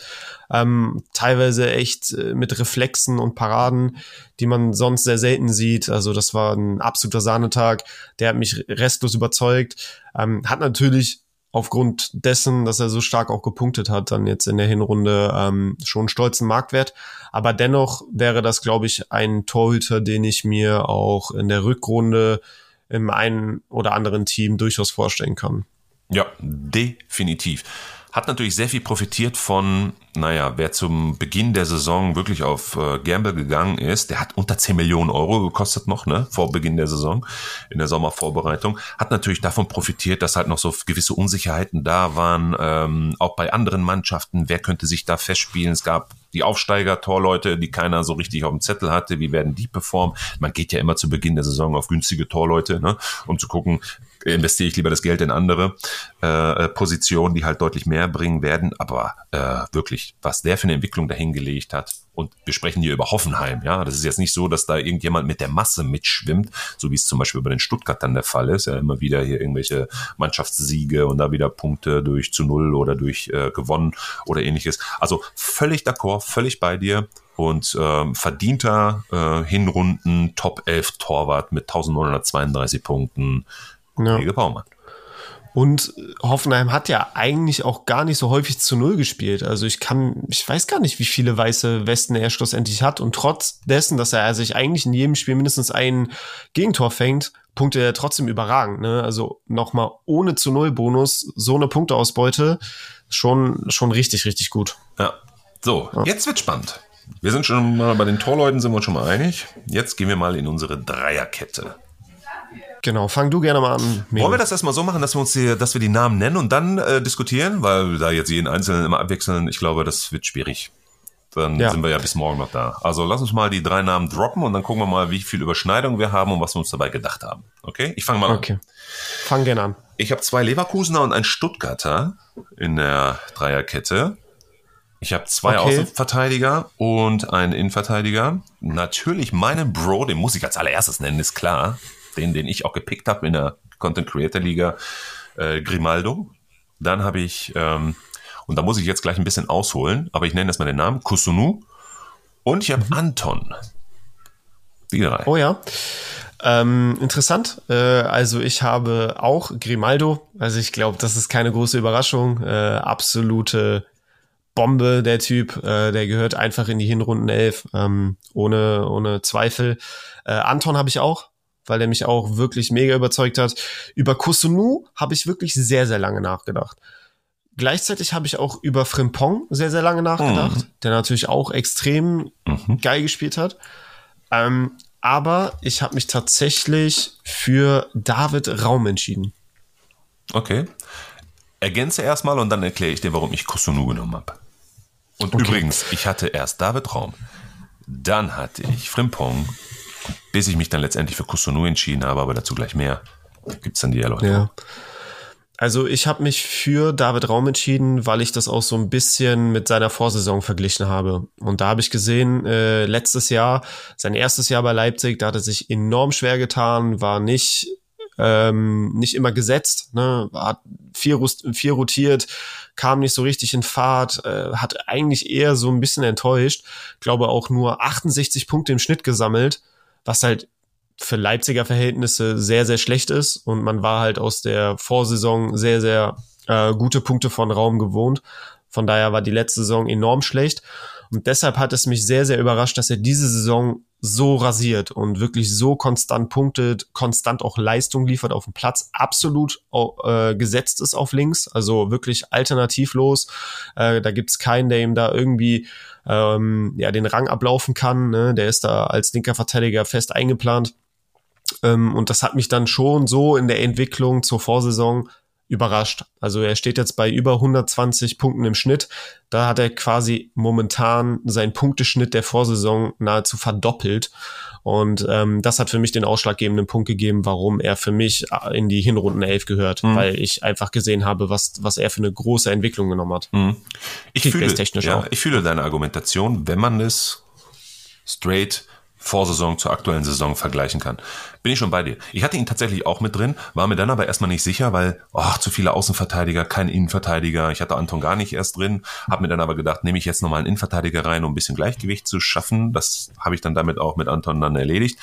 ähm, teilweise echt äh, mit Reflexen und Paraden, die man sonst sehr selten sieht. Also das war ein absoluter Sahnetag. Der hat mich restlos überzeugt. Ähm, hat natürlich aufgrund dessen, dass er so stark auch gepunktet hat, dann jetzt in der Hinrunde ähm, schon einen stolzen Marktwert. Aber dennoch wäre das, glaube ich, ein Torhüter, den ich mir auch in der Rückrunde im einen oder anderen Team durchaus vorstellen kann. Ja, definitiv. Hat natürlich sehr viel profitiert von naja, wer zum Beginn der Saison wirklich auf äh, Gamble gegangen ist, der hat unter 10 Millionen Euro gekostet noch, ne, vor Beginn der Saison, in der Sommervorbereitung, hat natürlich davon profitiert, dass halt noch so gewisse Unsicherheiten da waren, ähm, auch bei anderen Mannschaften, wer könnte sich da festspielen, es gab die Aufsteiger-Torleute, die keiner so richtig auf dem Zettel hatte, wie werden die performen? Man geht ja immer zu Beginn der Saison auf günstige Torleute, ne, um zu gucken, investiere ich lieber das Geld in andere äh, äh, Positionen, die halt deutlich mehr bringen werden. Aber äh, wirklich, was der für eine Entwicklung dahingelegt hat. Und wir sprechen hier über Hoffenheim, ja. Das ist jetzt nicht so, dass da irgendjemand mit der Masse mitschwimmt, so wie es zum Beispiel bei den Stuttgartern der Fall ist. Ja, immer wieder hier irgendwelche Mannschaftssiege und da wieder Punkte durch zu null oder durch äh, gewonnen oder ähnliches. Also völlig d'accord, völlig bei dir und ähm, verdienter äh, Hinrunden Top 11 Torwart mit 1932 Punkten. Ja. Kollege Baumann. Und Hoffenheim hat ja eigentlich auch gar nicht so häufig zu Null gespielt. Also ich kann, ich weiß gar nicht, wie viele weiße Westen er schlussendlich hat. Und trotz dessen, dass er sich eigentlich in jedem Spiel mindestens ein Gegentor fängt, punkte er trotzdem überragend. Ne? Also nochmal ohne zu Null Bonus, so eine Punkteausbeute, schon, schon richtig, richtig gut. Ja. So, ja. jetzt wird spannend. Wir sind schon mal bei den Torleuten sind wir uns schon mal einig. Jetzt gehen wir mal in unsere Dreierkette. Genau, fang du gerne mal an. Melo. Wollen wir das erstmal so machen, dass wir uns die, dass wir die Namen nennen und dann äh, diskutieren? Weil da jetzt jeden Einzelnen immer abwechseln, ich glaube, das wird schwierig. Dann ja. sind wir ja bis morgen noch da. Also lass uns mal die drei Namen droppen und dann gucken wir mal, wie viel Überschneidung wir haben und was wir uns dabei gedacht haben. Okay? Ich fange mal an. Okay. Fang gerne an. Ich habe zwei Leverkusener und einen Stuttgarter in der Dreierkette. Ich habe zwei okay. Außenverteidiger und einen Innenverteidiger. Natürlich meinen Bro, den muss ich als allererstes nennen, ist klar den, den ich auch gepickt habe in der Content Creator Liga, äh, Grimaldo. Dann habe ich, ähm, und da muss ich jetzt gleich ein bisschen ausholen, aber ich nenne das mal den Namen, Kusunu. Und ich habe mhm. Anton. Die drei. Oh ja. Ähm, interessant. Äh, also ich habe auch Grimaldo. Also ich glaube, das ist keine große Überraschung. Äh, absolute Bombe, der Typ. Äh, der gehört einfach in die Hinrunden 11. Ähm, ohne, ohne Zweifel. Äh, Anton habe ich auch weil er mich auch wirklich mega überzeugt hat. Über Kusunu habe ich wirklich sehr, sehr lange nachgedacht. Gleichzeitig habe ich auch über Frimpong sehr, sehr lange nachgedacht, mhm. der natürlich auch extrem mhm. geil gespielt hat. Ähm, aber ich habe mich tatsächlich für David Raum entschieden. Okay. Ergänze erstmal und dann erkläre ich dir, warum ich Kusunu genommen habe. Und okay. übrigens, ich hatte erst David Raum, dann hatte ich Frimpong bis ich mich dann letztendlich für Kusunu entschieden habe, aber dazu gleich mehr. Gibt es dann die Erläuterung. Ja. Also ich habe mich für David Raum entschieden, weil ich das auch so ein bisschen mit seiner Vorsaison verglichen habe. Und da habe ich gesehen, äh, letztes Jahr, sein erstes Jahr bei Leipzig, da hat er sich enorm schwer getan, war nicht ähm, nicht immer gesetzt, ne, hat viel, viel rotiert, kam nicht so richtig in Fahrt, äh, hat eigentlich eher so ein bisschen enttäuscht. Glaube auch nur 68 Punkte im Schnitt gesammelt was halt für Leipziger Verhältnisse sehr, sehr schlecht ist. Und man war halt aus der Vorsaison sehr, sehr äh, gute Punkte von Raum gewohnt. Von daher war die letzte Saison enorm schlecht. Und deshalb hat es mich sehr, sehr überrascht, dass er diese Saison so rasiert und wirklich so konstant punktet, konstant auch Leistung liefert auf dem Platz, absolut äh, gesetzt ist auf links, also wirklich alternativlos. Äh, da gibt's keinen, der ihm da irgendwie ähm, ja, den Rang ablaufen kann. Ne? Der ist da als linker Verteidiger fest eingeplant. Ähm, und das hat mich dann schon so in der Entwicklung zur Vorsaison überrascht. Also er steht jetzt bei über 120 Punkten im Schnitt. Da hat er quasi momentan seinen Punkteschnitt der Vorsaison nahezu verdoppelt. Und ähm, das hat für mich den ausschlaggebenden Punkt gegeben, warum er für mich in die Hinrunden 11 gehört, mhm. weil ich einfach gesehen habe, was, was er für eine große Entwicklung genommen hat. Mhm. Ich, fühle, ja, ich fühle deine Argumentation, wenn man es straight Vorsaison zur aktuellen Saison vergleichen kann. Bin ich schon bei dir. Ich hatte ihn tatsächlich auch mit drin, war mir dann aber erstmal nicht sicher, weil, ach, zu viele Außenverteidiger, kein Innenverteidiger. Ich hatte Anton gar nicht erst drin, habe mir dann aber gedacht, nehme ich jetzt nochmal einen Innenverteidiger rein, um ein bisschen Gleichgewicht zu schaffen. Das habe ich dann damit auch mit Anton dann erledigt.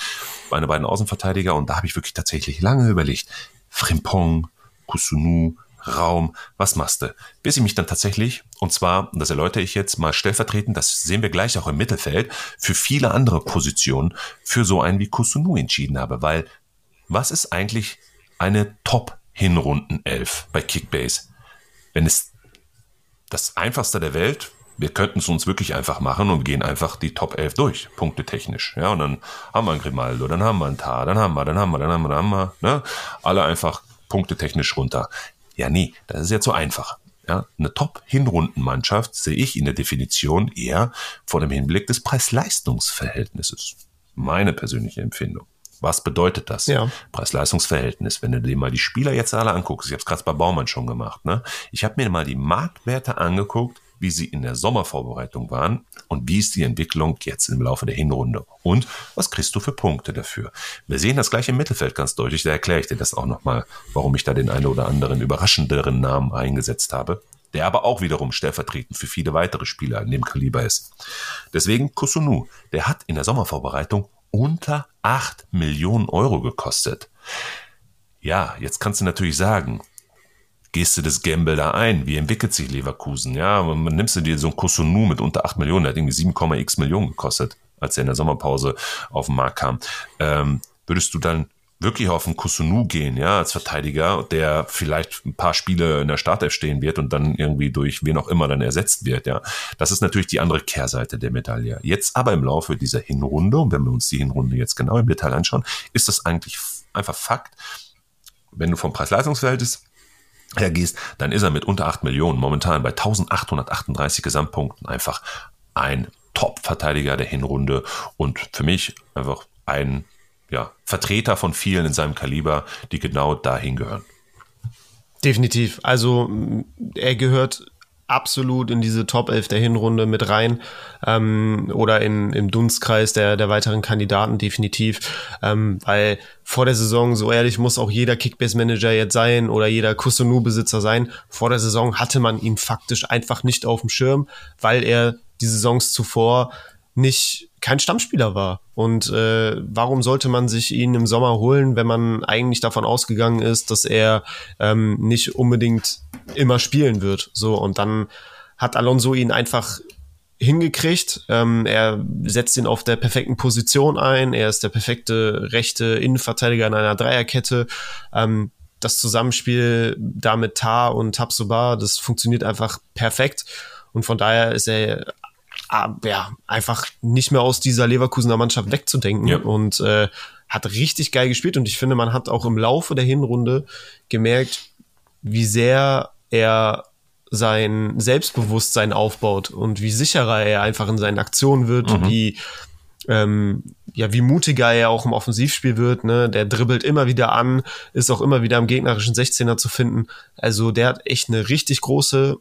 Meine beiden Außenverteidiger und da habe ich wirklich tatsächlich lange überlegt. Frimpong, Kusunu, Raum, was machst du? Bis ich mich dann tatsächlich, und zwar, das erläutere ich jetzt mal stellvertretend, das sehen wir gleich auch im Mittelfeld, für viele andere Positionen für so einen wie Kusunu entschieden habe, weil was ist eigentlich eine Top-Hinrunden-Elf bei Kickbase? Wenn es das einfachste der Welt wir könnten es uns wirklich einfach machen und gehen einfach die Top 11 durch, punkte technisch. Ja, und dann haben wir einen Grimaldo, dann haben wir einen Tar, dann haben wir, dann haben wir, dann haben wir, dann haben wir, ne? Alle einfach punkte technisch runter. Ja, nee, das ist ja zu einfach. Ja, eine Top-Hinrundenmannschaft sehe ich in der Definition eher vor dem Hinblick des Preis-Leistungs-Verhältnisses. Meine persönliche Empfindung. Was bedeutet das? Ja. Preis-Leistungs-Verhältnis. Wenn du dir mal die Spieler jetzt alle anguckst, ich habe es gerade bei Baumann schon gemacht, ne? Ich habe mir mal die Marktwerte angeguckt wie sie in der Sommervorbereitung waren und wie ist die Entwicklung jetzt im Laufe der Hinrunde und was kriegst du für Punkte dafür. Wir sehen das gleiche im Mittelfeld ganz deutlich, da erkläre ich dir das auch nochmal, warum ich da den einen oder anderen überraschenderen Namen eingesetzt habe, der aber auch wiederum stellvertretend für viele weitere Spieler in dem Kaliber ist. Deswegen Kusunu, der hat in der Sommervorbereitung unter 8 Millionen Euro gekostet. Ja, jetzt kannst du natürlich sagen, gehst du das Gamble da ein? Wie entwickelt sich Leverkusen? Ja, man nimmst du dir so ein Kusunu mit unter 8 Millionen, der hat irgendwie 7,x Millionen gekostet, als er in der Sommerpause auf den Markt kam. Ähm, würdest du dann wirklich auf einen Kusunu gehen, ja, als Verteidiger, der vielleicht ein paar Spiele in der Startelf stehen wird und dann irgendwie durch wen auch immer dann ersetzt wird, ja. Das ist natürlich die andere Kehrseite der Medaille. Jetzt aber im Laufe dieser Hinrunde, und wenn wir uns die Hinrunde jetzt genau im Detail anschauen, ist das eigentlich einfach Fakt, wenn du vom Preis-Leistungsverhältnis hergehst, dann ist er mit unter 8 Millionen momentan bei 1838 Gesamtpunkten einfach ein Top-Verteidiger der Hinrunde und für mich einfach ein ja, Vertreter von vielen in seinem Kaliber, die genau dahin gehören. Definitiv. Also er gehört absolut in diese Top 11 der Hinrunde mit rein ähm, oder in, im Dunstkreis der, der weiteren Kandidaten definitiv, ähm, weil vor der Saison, so ehrlich muss auch jeder Kickbase-Manager jetzt sein oder jeder Kusunu-Besitzer sein, vor der Saison hatte man ihn faktisch einfach nicht auf dem Schirm, weil er die Saisons zuvor nicht kein Stammspieler war. Und äh, warum sollte man sich ihn im Sommer holen, wenn man eigentlich davon ausgegangen ist, dass er ähm, nicht unbedingt immer spielen wird? So, und dann hat Alonso ihn einfach hingekriegt. Ähm, er setzt ihn auf der perfekten Position ein. Er ist der perfekte rechte Innenverteidiger in einer Dreierkette. Ähm, das Zusammenspiel da mit Tar und Tabsoba, das funktioniert einfach perfekt. Und von daher ist er ja, einfach nicht mehr aus dieser Leverkusener Mannschaft wegzudenken ja. und äh, hat richtig geil gespielt und ich finde, man hat auch im Laufe der Hinrunde gemerkt, wie sehr er sein Selbstbewusstsein aufbaut und wie sicherer er einfach in seinen Aktionen wird, mhm. wie ähm, ja, wie mutiger er auch im Offensivspiel wird, ne? Der dribbelt immer wieder an, ist auch immer wieder im gegnerischen 16er zu finden. Also der hat echt eine richtig große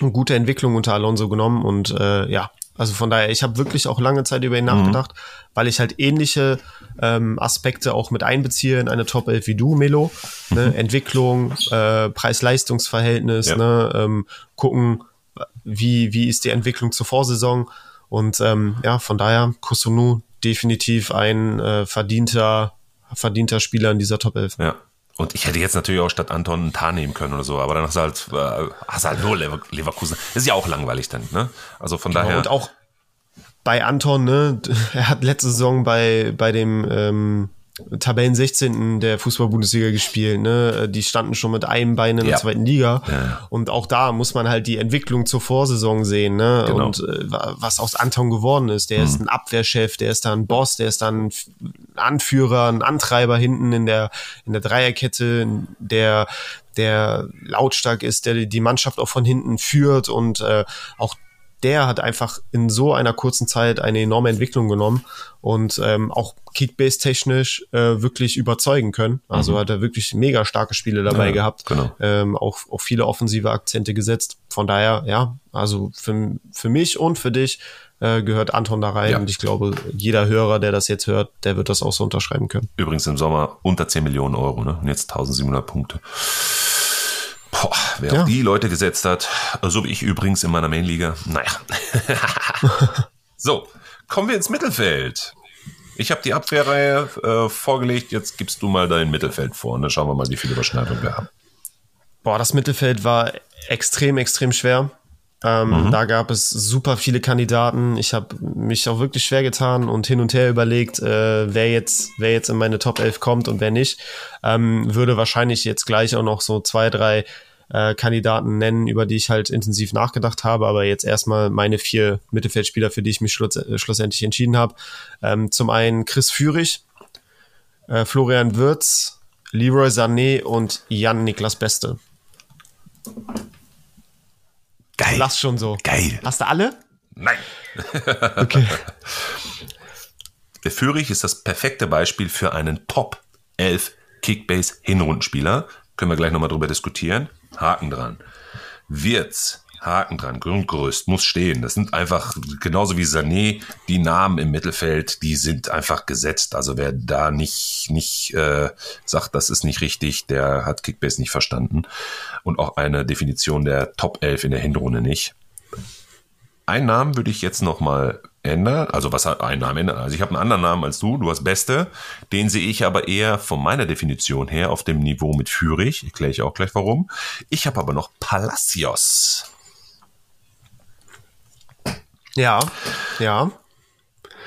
gute Entwicklung unter Alonso genommen und äh, ja, also von daher, ich habe wirklich auch lange Zeit über ihn mhm. nachgedacht, weil ich halt ähnliche ähm, Aspekte auch mit einbeziehe in eine Top 11 wie du, Melo. Ne? Mhm. Entwicklung, äh, Preis-Leistungs-Verhältnis, ja. ne? ähm, gucken, wie, wie ist die Entwicklung zur Vorsaison. Und ähm, ja, von daher, Kusunu definitiv ein äh, verdienter, verdienter Spieler in dieser Top 11. Ja. Und ich hätte jetzt natürlich auch statt Anton einen Tar nehmen können oder so, aber dann hast du halt, äh, hast du halt nur Lever Leverkusen. Ist ja auch langweilig dann, ne? Also von genau, daher. Und auch bei Anton, ne? Er hat letzte Saison bei, bei dem ähm, Tabellen 16. der Fußball-Bundesliga gespielt, ne? Die standen schon mit einem Bein in der ja. zweiten Liga. Ja. Und auch da muss man halt die Entwicklung zur Vorsaison sehen, ne? Genau. Und äh, was aus Anton geworden ist. Der mhm. ist ein Abwehrchef, der ist da ein Boss, der ist dann ein Anführer, ein Antreiber hinten in der, in der Dreierkette, der, der lautstark ist, der die Mannschaft auch von hinten führt und äh, auch der hat einfach in so einer kurzen Zeit eine enorme Entwicklung genommen und ähm, auch Kickbase-technisch äh, wirklich überzeugen können. Also mhm. hat er wirklich mega starke Spiele dabei ja, gehabt, genau. ähm, auch, auch viele offensive Akzente gesetzt. Von daher, ja, also für, für mich und für dich äh, gehört Anton da rein. Ja. Und ich glaube, jeder Hörer, der das jetzt hört, der wird das auch so unterschreiben können. Übrigens im Sommer unter 10 Millionen Euro, ne? Und jetzt 1700 Punkte. Wer ja. auf die Leute gesetzt hat, so wie ich übrigens in meiner Mainliga, naja. so, kommen wir ins Mittelfeld. Ich habe die Abwehrreihe äh, vorgelegt, jetzt gibst du mal dein Mittelfeld vor und dann schauen wir mal, wie viele Überschneidungen wir haben. Boah, das Mittelfeld war extrem, extrem schwer. Ähm, mhm. Da gab es super viele Kandidaten. Ich habe mich auch wirklich schwer getan und hin und her überlegt, äh, wer jetzt, wer jetzt in meine Top 11 kommt und wer nicht. Ähm, würde wahrscheinlich jetzt gleich auch noch so zwei, drei äh, Kandidaten nennen, über die ich halt intensiv nachgedacht habe, aber jetzt erstmal meine vier Mittelfeldspieler, für die ich mich schluss, äh, schlussendlich entschieden habe. Ähm, zum einen Chris Führig, äh, Florian Würz, Leroy Sané und Jan Niklas Beste. Geil. Lass schon so. Geil. Hast du alle? Nein. Okay. Der Führig ist das perfekte Beispiel für einen Top 11 Kickbase Hinrundenspieler. Können wir gleich nochmal drüber diskutieren. Haken dran. Wirtz, Haken dran. Grundgerüst muss stehen. Das sind einfach, genauso wie Sané, die Namen im Mittelfeld, die sind einfach gesetzt. Also wer da nicht, nicht äh, sagt, das ist nicht richtig, der hat Kickbase nicht verstanden. Und auch eine Definition der Top 11 in der Hinrunde nicht. Einen Namen würde ich jetzt nochmal ändern. Also was hat einen Namen ändern? Also ich habe einen anderen Namen als du, du hast Beste. Den sehe ich aber eher von meiner Definition her auf dem Niveau mit Führig. Erkläre ich auch gleich warum. Ich habe aber noch Palacios. Ja, ja.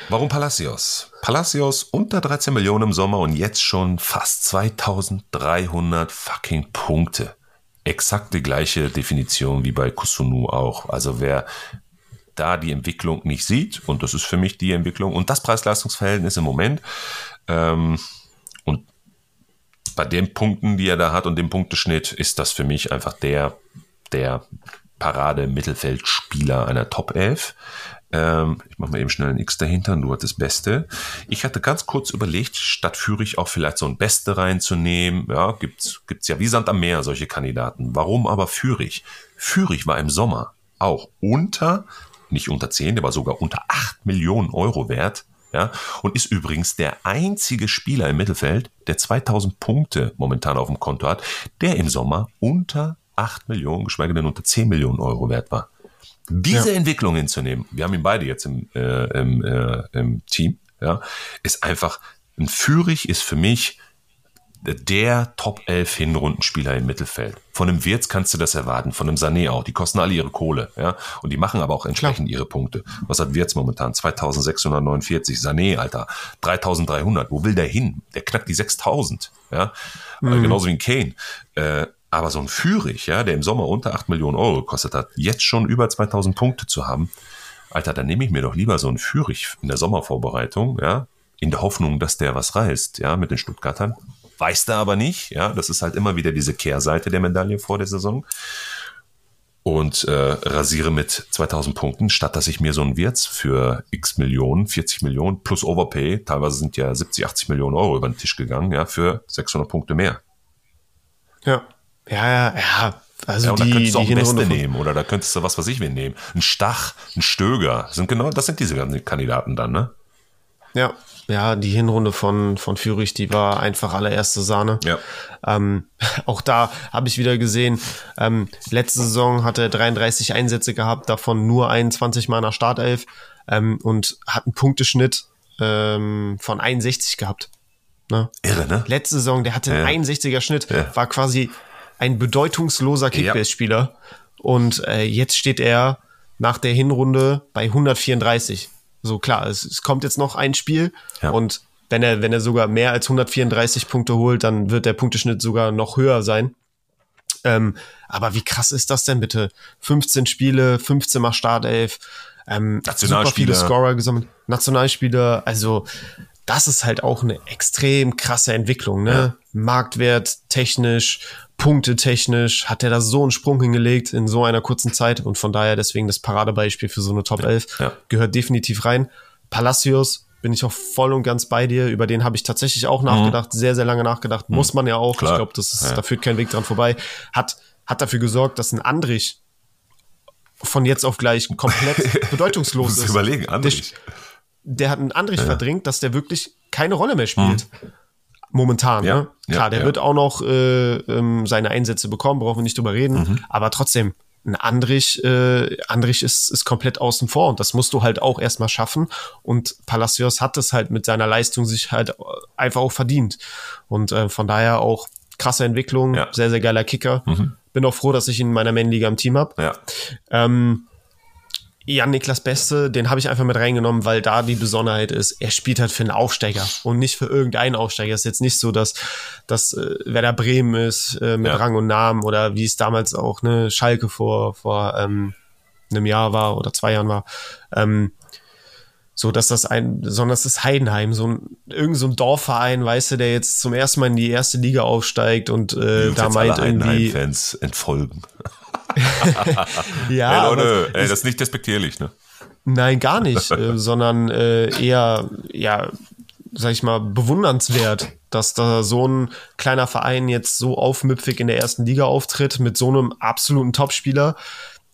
Warum Palacios? Palacios unter 13 Millionen im Sommer und jetzt schon fast 2300 fucking Punkte. Exakt die gleiche Definition wie bei Kusunu auch. Also wer da die Entwicklung nicht sieht, und das ist für mich die Entwicklung und das Preis-Leistungs-Verhältnis im Moment, ähm, und bei den Punkten, die er da hat und dem Punkteschnitt, ist das für mich einfach der, der Parade-Mittelfeldspieler einer Top 11. Ähm, ich mache mal eben schnell ein X dahinter du hattest Beste. Ich hatte ganz kurz überlegt, statt Führig auch vielleicht so ein Beste reinzunehmen. Ja, gibt's, gibt's ja wie Sand am Meer solche Kandidaten. Warum aber Führig? Führig war im Sommer auch unter, nicht unter 10, der war sogar unter 8 Millionen Euro wert. Ja, und ist übrigens der einzige Spieler im Mittelfeld, der 2000 Punkte momentan auf dem Konto hat, der im Sommer unter 8 Millionen, geschweige denn unter 10 Millionen Euro wert war. Diese ja. Entwicklung hinzunehmen, wir haben ihn beide jetzt im, äh, im, äh, im Team, ja, ist einfach, ein Führig ist für mich der Top 11 Hinrundenspieler im Mittelfeld. Von einem Wirtz kannst du das erwarten, von einem Sané auch. Die kosten alle ihre Kohle, ja. Und die machen aber auch entsprechend Klar. ihre Punkte. Was hat Wirtz momentan? 2649. Sané, Alter. 3300. Wo will der hin? Der knackt die 6000, ja. Mhm. Genauso wie ein Kane. Äh, aber so ein Führig, ja, der im Sommer unter 8 Millionen Euro gekostet hat, jetzt schon über 2000 Punkte zu haben, Alter, dann nehme ich mir doch lieber so einen Führig in der Sommervorbereitung, ja, in der Hoffnung, dass der was reißt, ja, mit den Stuttgartern. Weiß der aber nicht, ja, das ist halt immer wieder diese Kehrseite der Medaille vor der Saison. Und äh, rasiere mit 2000 Punkten, statt dass ich mir so einen Wirtz für x Millionen, 40 Millionen plus Overpay, teilweise sind ja 70, 80 Millionen Euro über den Tisch gegangen, ja, für 600 Punkte mehr. Ja. Ja, ja, ja. Also ja, und die, da könntest du auch die Beste nehmen oder da könntest du was weiß ich wen nehmen. Ein Stach, ein Stöger. Sind genau, das sind diese ganzen Kandidaten dann, ne? Ja, ja, die Hinrunde von, von Fürich, die war einfach allererste Sahne. Ja. Ähm, auch da habe ich wieder gesehen, ähm, letzte Saison hat er 33 Einsätze gehabt, davon nur 21 Mal in der Startelf ähm, und hat einen Punkteschnitt ähm, von 61 gehabt. Ne? Irre, ne? Letzte Saison, der hatte einen ja. 61er Schnitt, ja. war quasi ein bedeutungsloser Kickbase-Spieler. Ja. Und äh, jetzt steht er nach der Hinrunde bei 134. So klar, es, es kommt jetzt noch ein Spiel ja. und wenn er, wenn er sogar mehr als 134 Punkte holt, dann wird der Punkteschnitt sogar noch höher sein. Ähm, aber wie krass ist das denn bitte? 15 Spiele, 15 mal Startelf, ähm, super viele Scorer gesammelt, Nationalspieler, also das ist halt auch eine extrem krasse Entwicklung, ne? Ja. Marktwert technisch, Punkte technisch hat er da so einen Sprung hingelegt in so einer kurzen Zeit und von daher deswegen das Paradebeispiel für so eine Top 11 ja. gehört definitiv rein. Palacios bin ich auch voll und ganz bei dir. Über den habe ich tatsächlich auch nachgedacht, mhm. sehr, sehr lange nachgedacht. Mhm. Muss man ja auch. Klar. Ich glaube, das ist, ja. da führt kein Weg dran vorbei. Hat, hat dafür gesorgt, dass ein Andrich von jetzt auf gleich komplett bedeutungslos ist. Überlegen, Andrich. Der, der hat einen Andrich ja. verdrängt, dass der wirklich keine Rolle mehr spielt. Mhm. Momentan, ja, ne? Klar, ja, der wird auch noch äh, ähm, seine Einsätze bekommen, brauchen wir nicht drüber reden. Mhm. Aber trotzdem, ein Andrich, äh, Andrich ist, ist komplett außen vor und das musst du halt auch erstmal schaffen. Und Palacios hat es halt mit seiner Leistung sich halt einfach auch verdient. Und äh, von daher auch krasse Entwicklung, ja. sehr, sehr geiler Kicker. Mhm. Bin auch froh, dass ich ihn in meiner Main-Liga im Team habe. Ja. Ähm, Jan-Niklas Beste, den habe ich einfach mit reingenommen, weil da die Besonderheit ist, er spielt halt für einen Aufsteiger und nicht für irgendeinen Aufsteiger. Es ist jetzt nicht so, dass, dass äh, Werder Bremen ist äh, mit ja. Rang und Namen oder wie es damals auch ne Schalke vor, vor ähm, einem Jahr war oder zwei Jahren war. Ähm, so dass das ein, sondern es ist Heidenheim, so ein, irgend so ein Dorfverein, weißt du, der jetzt zum ersten Mal in die erste Liga aufsteigt und äh, da meint irgendwie. Fans entfolgen. ja. Ey, Leute, ey, das ist nicht despektierlich, ne? Nein, gar nicht, äh, sondern äh, eher, ja, sag ich mal, bewundernswert, dass da so ein kleiner Verein jetzt so aufmüpfig in der ersten Liga auftritt mit so einem absoluten Topspieler,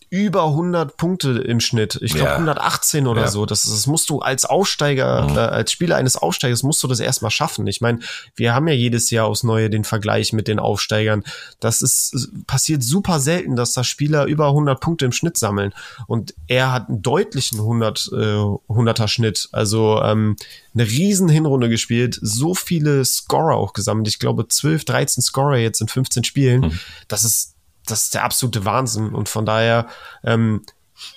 über 100 Punkte im Schnitt. Ich glaube ja. 118 oder ja. so. Das, das musst du als Aufsteiger, mhm. äh, als Spieler eines Aufsteigers musst du das erstmal schaffen. Ich meine, wir haben ja jedes Jahr aufs Neue den Vergleich mit den Aufsteigern. Das ist passiert super selten, dass da Spieler über 100 Punkte im Schnitt sammeln. Und er hat einen deutlichen 100 äh, 100er Schnitt. Also ähm, eine riesen Hinrunde gespielt, so viele Scorer auch gesammelt. Ich glaube 12, 13 Scorer jetzt in 15 Spielen. Mhm. Das ist das ist der absolute Wahnsinn. Und von daher ähm,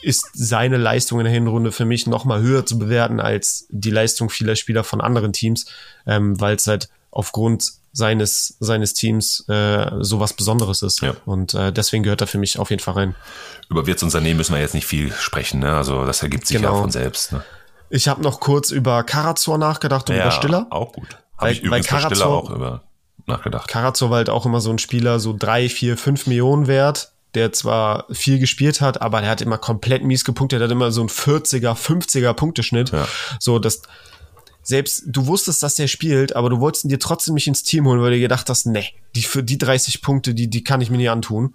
ist seine Leistung in der Hinrunde für mich noch mal höher zu bewerten als die Leistung vieler Spieler von anderen Teams, ähm, weil es halt aufgrund seines, seines Teams äh, so was Besonderes ist. Ja. Und äh, deswegen gehört er für mich auf jeden Fall rein. Über Wirtsunternehmen müssen wir jetzt nicht viel sprechen, ne? Also das ergibt sich genau. ja von selbst. Ne? Ich habe noch kurz über Karazor nachgedacht und ja, über Stiller. Auch gut. Habe ich übrigens Karazor, Stiller auch über nachgedacht. Karazov war halt auch immer so ein Spieler, so drei, vier, fünf Millionen wert, der zwar viel gespielt hat, aber der hat immer komplett mies gepunktet, der hat immer so ein 40er, 50er Punkteschnitt. Ja. So, dass selbst du wusstest, dass der spielt, aber du wolltest ihn dir trotzdem nicht ins Team holen, weil du gedacht hast, nee, die für die 30 Punkte, die die kann ich mir nicht antun.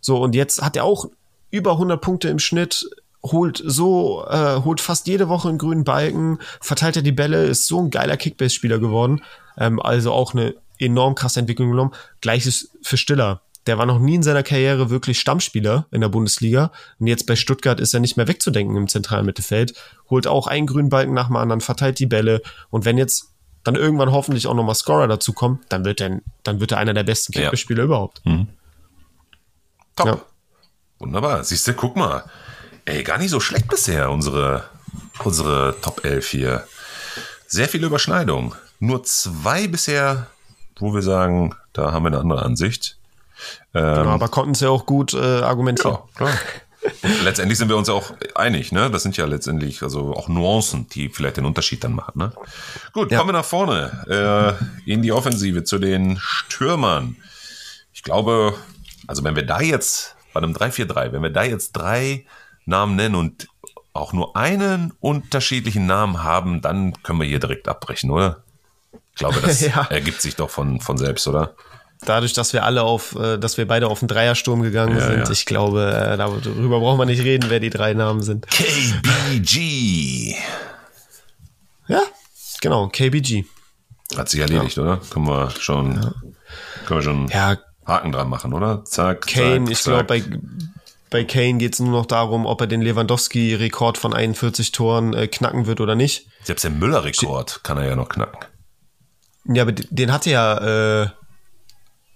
So und jetzt hat er auch über 100 Punkte im Schnitt, holt so äh, holt fast jede Woche einen grünen Balken, verteilt er die Bälle, ist so ein geiler Kickbase-Spieler geworden. Ähm, also auch eine enorm krasse Entwicklung genommen. Gleiches für Stiller. Der war noch nie in seiner Karriere wirklich Stammspieler in der Bundesliga. Und jetzt bei Stuttgart ist er nicht mehr wegzudenken im zentralen Mittelfeld. Holt auch einen grünen Balken nach dem anderen, verteilt die Bälle. Und wenn jetzt dann irgendwann hoffentlich auch nochmal Scorer dazu dann wird er, dann wird er einer der besten Kickballspieler ja. überhaupt. Mhm. Top. Ja. Wunderbar. Siehst du, guck mal. Ey, gar nicht so schlecht bisher, unsere, unsere Top 11 hier. Sehr viele Überschneidungen. Nur zwei bisher wo wir sagen, da haben wir eine andere Ansicht. Ähm, genau, aber konnten sie ja auch gut äh, argumentieren. Ja, klar. Letztendlich sind wir uns auch einig, ne? Das sind ja letztendlich also auch Nuancen, die vielleicht den Unterschied dann machen, ne? Gut, ja. kommen wir nach vorne äh, in die Offensive zu den Stürmern. Ich glaube, also wenn wir da jetzt bei einem 3-4-3, wenn wir da jetzt drei Namen nennen und auch nur einen unterschiedlichen Namen haben, dann können wir hier direkt abbrechen, oder? Ich glaube, das ja. ergibt sich doch von, von selbst, oder? Dadurch, dass wir alle auf, äh, dass wir beide auf den Dreiersturm gegangen ja, sind, ja. ich glaube, äh, darüber braucht man nicht reden, wer die drei Namen sind. KBG. Ja, genau, KBG. Hat sich erledigt, oder? Können wir schon, können wir schon Haken dran machen, oder? Zack. Kane, zack, ich glaube, bei, bei Kane geht es nur noch darum, ob er den Lewandowski-Rekord von 41 Toren äh, knacken wird oder nicht. Selbst den Müller-Rekord kann er ja noch knacken. Ja, aber den hatte ja äh,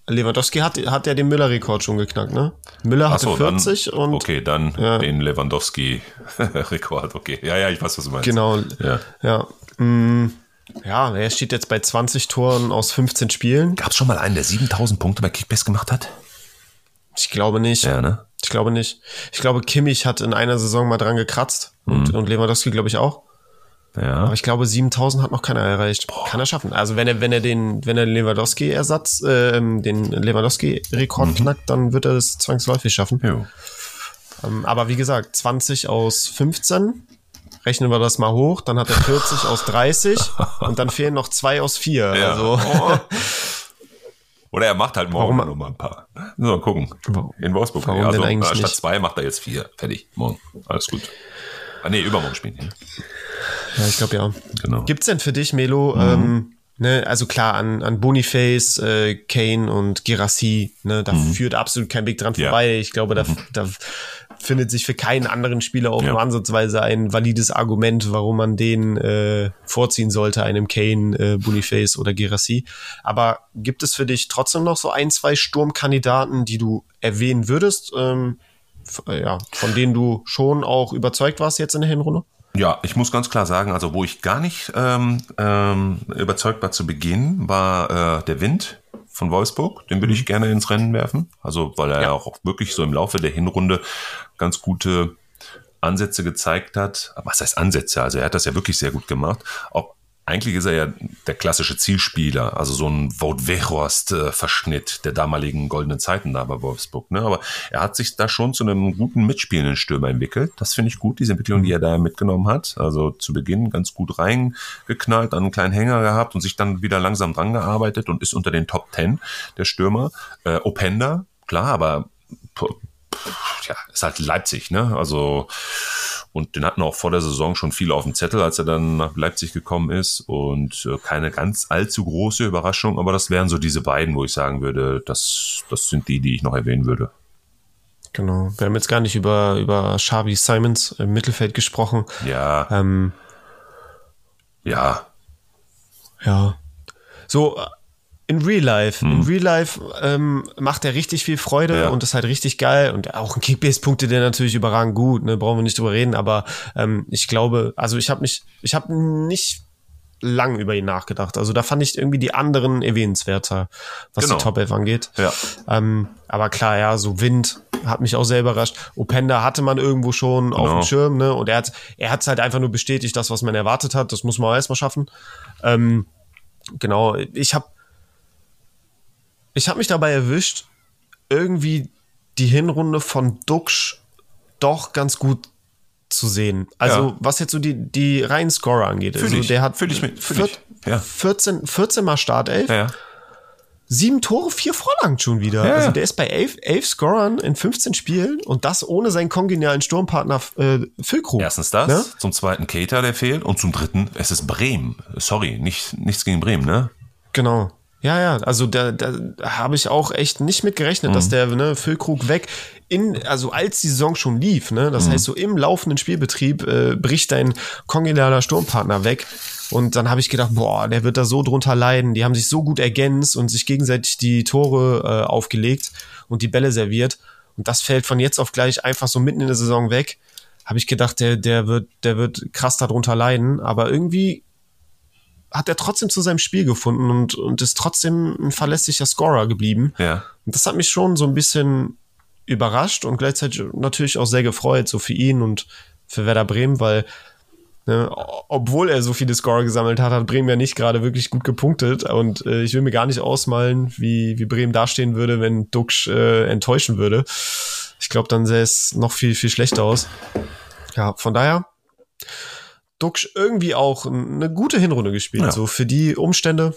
Lewandowski hat, hat ja den Müller-Rekord schon geknackt, ne? Müller hatte so, 40 dann, und. Okay, dann ja. den Lewandowski-Rekord, okay. Ja, ja, ich weiß, was du meinst. Genau. Ja. Ja. Mm, ja, er steht jetzt bei 20 Toren aus 15 Spielen. Gab es schon mal einen, der 7000 Punkte bei Kickbase gemacht hat? Ich glaube nicht. Ja, ne? Ich glaube nicht. Ich glaube, Kimmich hat in einer Saison mal dran gekratzt und, mhm. und Lewandowski, glaube ich, auch. Ja. Aber ich glaube, 7000 hat noch keiner erreicht. Boah. Kann er schaffen. Also wenn er, wenn er den, wenn er den Lewandowski-Ersatz, äh, den Lewandowski-Rekord mhm. knackt, dann wird er es zwangsläufig schaffen. Ähm, aber wie gesagt, 20 aus 15. Rechnen wir das mal hoch, dann hat er 40 aus 30 und dann fehlen noch zwei aus vier. Ja. Also. Oh. Oder er macht halt morgen Warum? noch mal ein paar. Mal gucken. In Wolfsburg. Warum also, denn eigentlich statt nicht? zwei macht er jetzt vier. Fertig. Morgen. Alles gut. Ah, nee, übermorgen spielen. Ja. Ja, ich glaube ja. Genau. Gibt's denn für dich, Melo, mhm. ähm, ne, also klar, an, an Boniface, äh, Kane und Girassi, ne, da mhm. führt absolut kein Weg dran ja. vorbei. Ich glaube, da, mhm. da findet sich für keinen anderen Spieler auch ja. nur ansatzweise ein valides Argument, warum man den äh, vorziehen sollte, einem Kane, äh, Boniface oder Girassi. Aber gibt es für dich trotzdem noch so ein, zwei Sturmkandidaten, die du erwähnen würdest? Ähm, ja, von denen du schon auch überzeugt warst jetzt in der Hinrunde? Ja, ich muss ganz klar sagen, also wo ich gar nicht ähm, ähm, überzeugt war zu Beginn, war äh, der Wind von Wolfsburg. Den würde ich mhm. gerne ins Rennen werfen. Also weil er ja. auch wirklich so im Laufe der Hinrunde ganz gute Ansätze gezeigt hat. Was heißt Ansätze? Also er hat das ja wirklich sehr gut gemacht. Auch eigentlich ist er ja der klassische Zielspieler, also so ein Wout Weghorst-Verschnitt der damaligen goldenen Zeiten da bei Wolfsburg. Ne? Aber er hat sich da schon zu einem guten mitspielenden Stürmer entwickelt. Das finde ich gut, diese Entwicklung, die er da mitgenommen hat. Also zu Beginn ganz gut reingeknallt, dann einen kleinen Hänger gehabt und sich dann wieder langsam dran gearbeitet und ist unter den Top Ten der Stürmer. Äh, Openda, klar, aber ja, ist halt Leipzig, ne? Also und den hatten auch vor der Saison schon viel auf dem Zettel, als er dann nach Leipzig gekommen ist. Und äh, keine ganz allzu große Überraschung, aber das wären so diese beiden, wo ich sagen würde, das, das sind die, die ich noch erwähnen würde. Genau. Wir haben jetzt gar nicht über, über Xavi Simons im Mittelfeld gesprochen. Ja. Ähm, ja. Ja. So, in Real Life. Hm. In Real Life ähm, macht er richtig viel Freude ja. und ist halt richtig geil. Und auch ein Kickbase-Punkte, der natürlich überragend gut, ne, brauchen wir nicht drüber reden, aber ähm, ich glaube, also ich habe mich, ich habe nicht lang über ihn nachgedacht. Also da fand ich irgendwie die anderen erwähnenswerter, was genau. die Top 11 angeht. Ja. Ähm, aber klar, ja, so Wind hat mich auch sehr überrascht. Openda hatte man irgendwo schon genau. auf dem Schirm, ne? Und er hat, er hat halt einfach nur bestätigt, das, was man erwartet hat. Das muss man auch erstmal schaffen. Ähm, genau, ich habe ich habe mich dabei erwischt, irgendwie die Hinrunde von Duxch doch ganz gut zu sehen. Also, ja. was jetzt so die, die reinen Scorer angeht. Fühl also, ich, der hat fühl ich mit, fühl. Ja. 14, 14 mal Startelf. Ja. Sieben Tore, vier Vorlagen schon wieder. Ja. Also der ist bei elf, elf Scorern in 15 Spielen und das ohne seinen kongenialen Sturmpartner äh, Füllkrug. Erstens das, ne? zum zweiten Keter, der fehlt und zum dritten, es ist Bremen. Sorry, nicht, nichts gegen Bremen, ne? Genau. Ja, ja, also da, da habe ich auch echt nicht mit gerechnet, mhm. dass der ne, Füllkrug weg in, also als die Saison schon lief, ne, das mhm. heißt so im laufenden Spielbetrieb äh, bricht dein kongenialer Sturmpartner weg. Und dann habe ich gedacht, boah, der wird da so drunter leiden. Die haben sich so gut ergänzt und sich gegenseitig die Tore äh, aufgelegt und die Bälle serviert. Und das fällt von jetzt auf gleich einfach so mitten in der Saison weg. Habe ich gedacht, der, der wird, der wird krass darunter leiden. Aber irgendwie hat er trotzdem zu seinem Spiel gefunden und, und ist trotzdem ein verlässlicher Scorer geblieben. Ja. Und das hat mich schon so ein bisschen überrascht und gleichzeitig natürlich auch sehr gefreut, so für ihn und für Werder Bremen, weil ne, obwohl er so viele Scorer gesammelt hat, hat Bremen ja nicht gerade wirklich gut gepunktet und äh, ich will mir gar nicht ausmalen, wie, wie Bremen dastehen würde, wenn Duxch äh, enttäuschen würde. Ich glaube, dann sähe es noch viel, viel schlechter aus. Ja, von daher Duxch irgendwie auch eine gute Hinrunde gespielt, ja. so für die Umstände.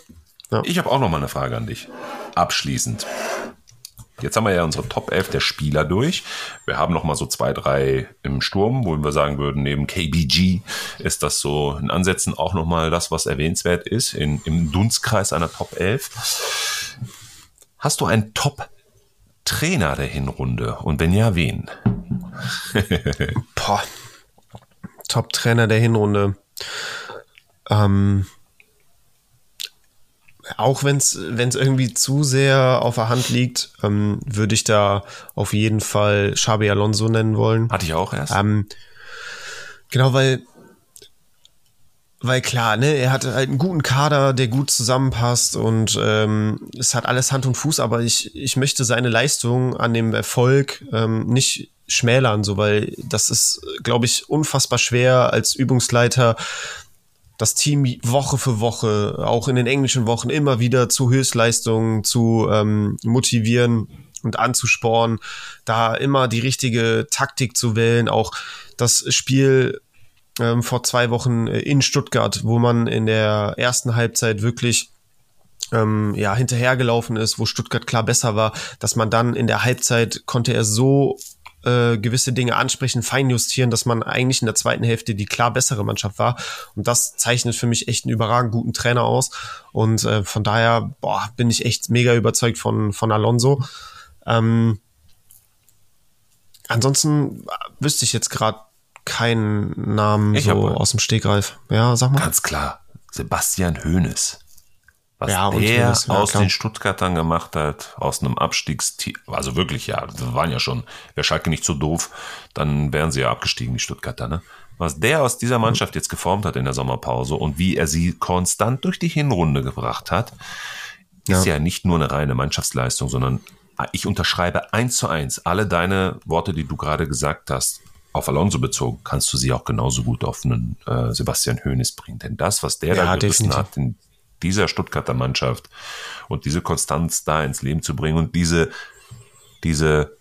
Ja. Ich habe auch noch mal eine Frage an dich. Abschließend. Jetzt haben wir ja unsere Top 11 der Spieler durch. Wir haben noch mal so zwei, drei im Sturm, wo wir sagen würden, neben KBG ist das so in Ansätzen auch noch mal das, was erwähnenswert ist in, im Dunstkreis einer Top 11. Hast du einen Top-Trainer der Hinrunde? Und wenn ja, wen? Boah, Top-Trainer der Hinrunde. Ähm, auch wenn es irgendwie zu sehr auf der Hand liegt, ähm, würde ich da auf jeden Fall Xabi Alonso nennen wollen. Hatte ich auch erst. Ähm, genau, weil weil klar, ne, er hat halt einen guten Kader, der gut zusammenpasst und ähm, es hat alles Hand und Fuß, aber ich, ich möchte seine Leistung an dem Erfolg ähm, nicht schmälern, so weil das ist, glaube ich, unfassbar schwer als Übungsleiter das Team Woche für Woche, auch in den englischen Wochen immer wieder zu Höchstleistungen zu ähm, motivieren und anzusporen, da immer die richtige Taktik zu wählen, auch das Spiel ähm, vor zwei Wochen in Stuttgart, wo man in der ersten Halbzeit wirklich ähm, ja hinterhergelaufen ist, wo Stuttgart klar besser war, dass man dann in der Halbzeit konnte er so äh, gewisse Dinge ansprechen, feinjustieren, dass man eigentlich in der zweiten Hälfte die klar bessere Mannschaft war. Und das zeichnet für mich echt einen überragend guten Trainer aus. Und äh, von daher boah, bin ich echt mega überzeugt von, von Alonso. Ähm, ansonsten wüsste ich jetzt gerade keinen Namen ich so aus dem Stegreif. Ja, sag mal. Ganz klar. Sebastian Hoeneß. Was ja, der ja, aus klar. den Stuttgartern gemacht hat, aus einem Abstiegsteam, also wirklich, ja, wir waren ja schon, wäre Schalke nicht so doof, dann wären sie ja abgestiegen, die Stuttgarter, ne? Was der aus dieser Mannschaft jetzt geformt hat in der Sommerpause und wie er sie konstant durch die Hinrunde gebracht hat, ist ja, ja nicht nur eine reine Mannschaftsleistung, sondern ich unterschreibe eins zu eins alle deine Worte, die du gerade gesagt hast, auf Alonso bezogen, kannst du sie auch genauso gut auf einen äh, Sebastian Hoeneß bringen. Denn das, was der ja, da gerissen definitiv. hat in dieser Stuttgarter Mannschaft und diese Konstanz da ins Leben zu bringen und diese, diese,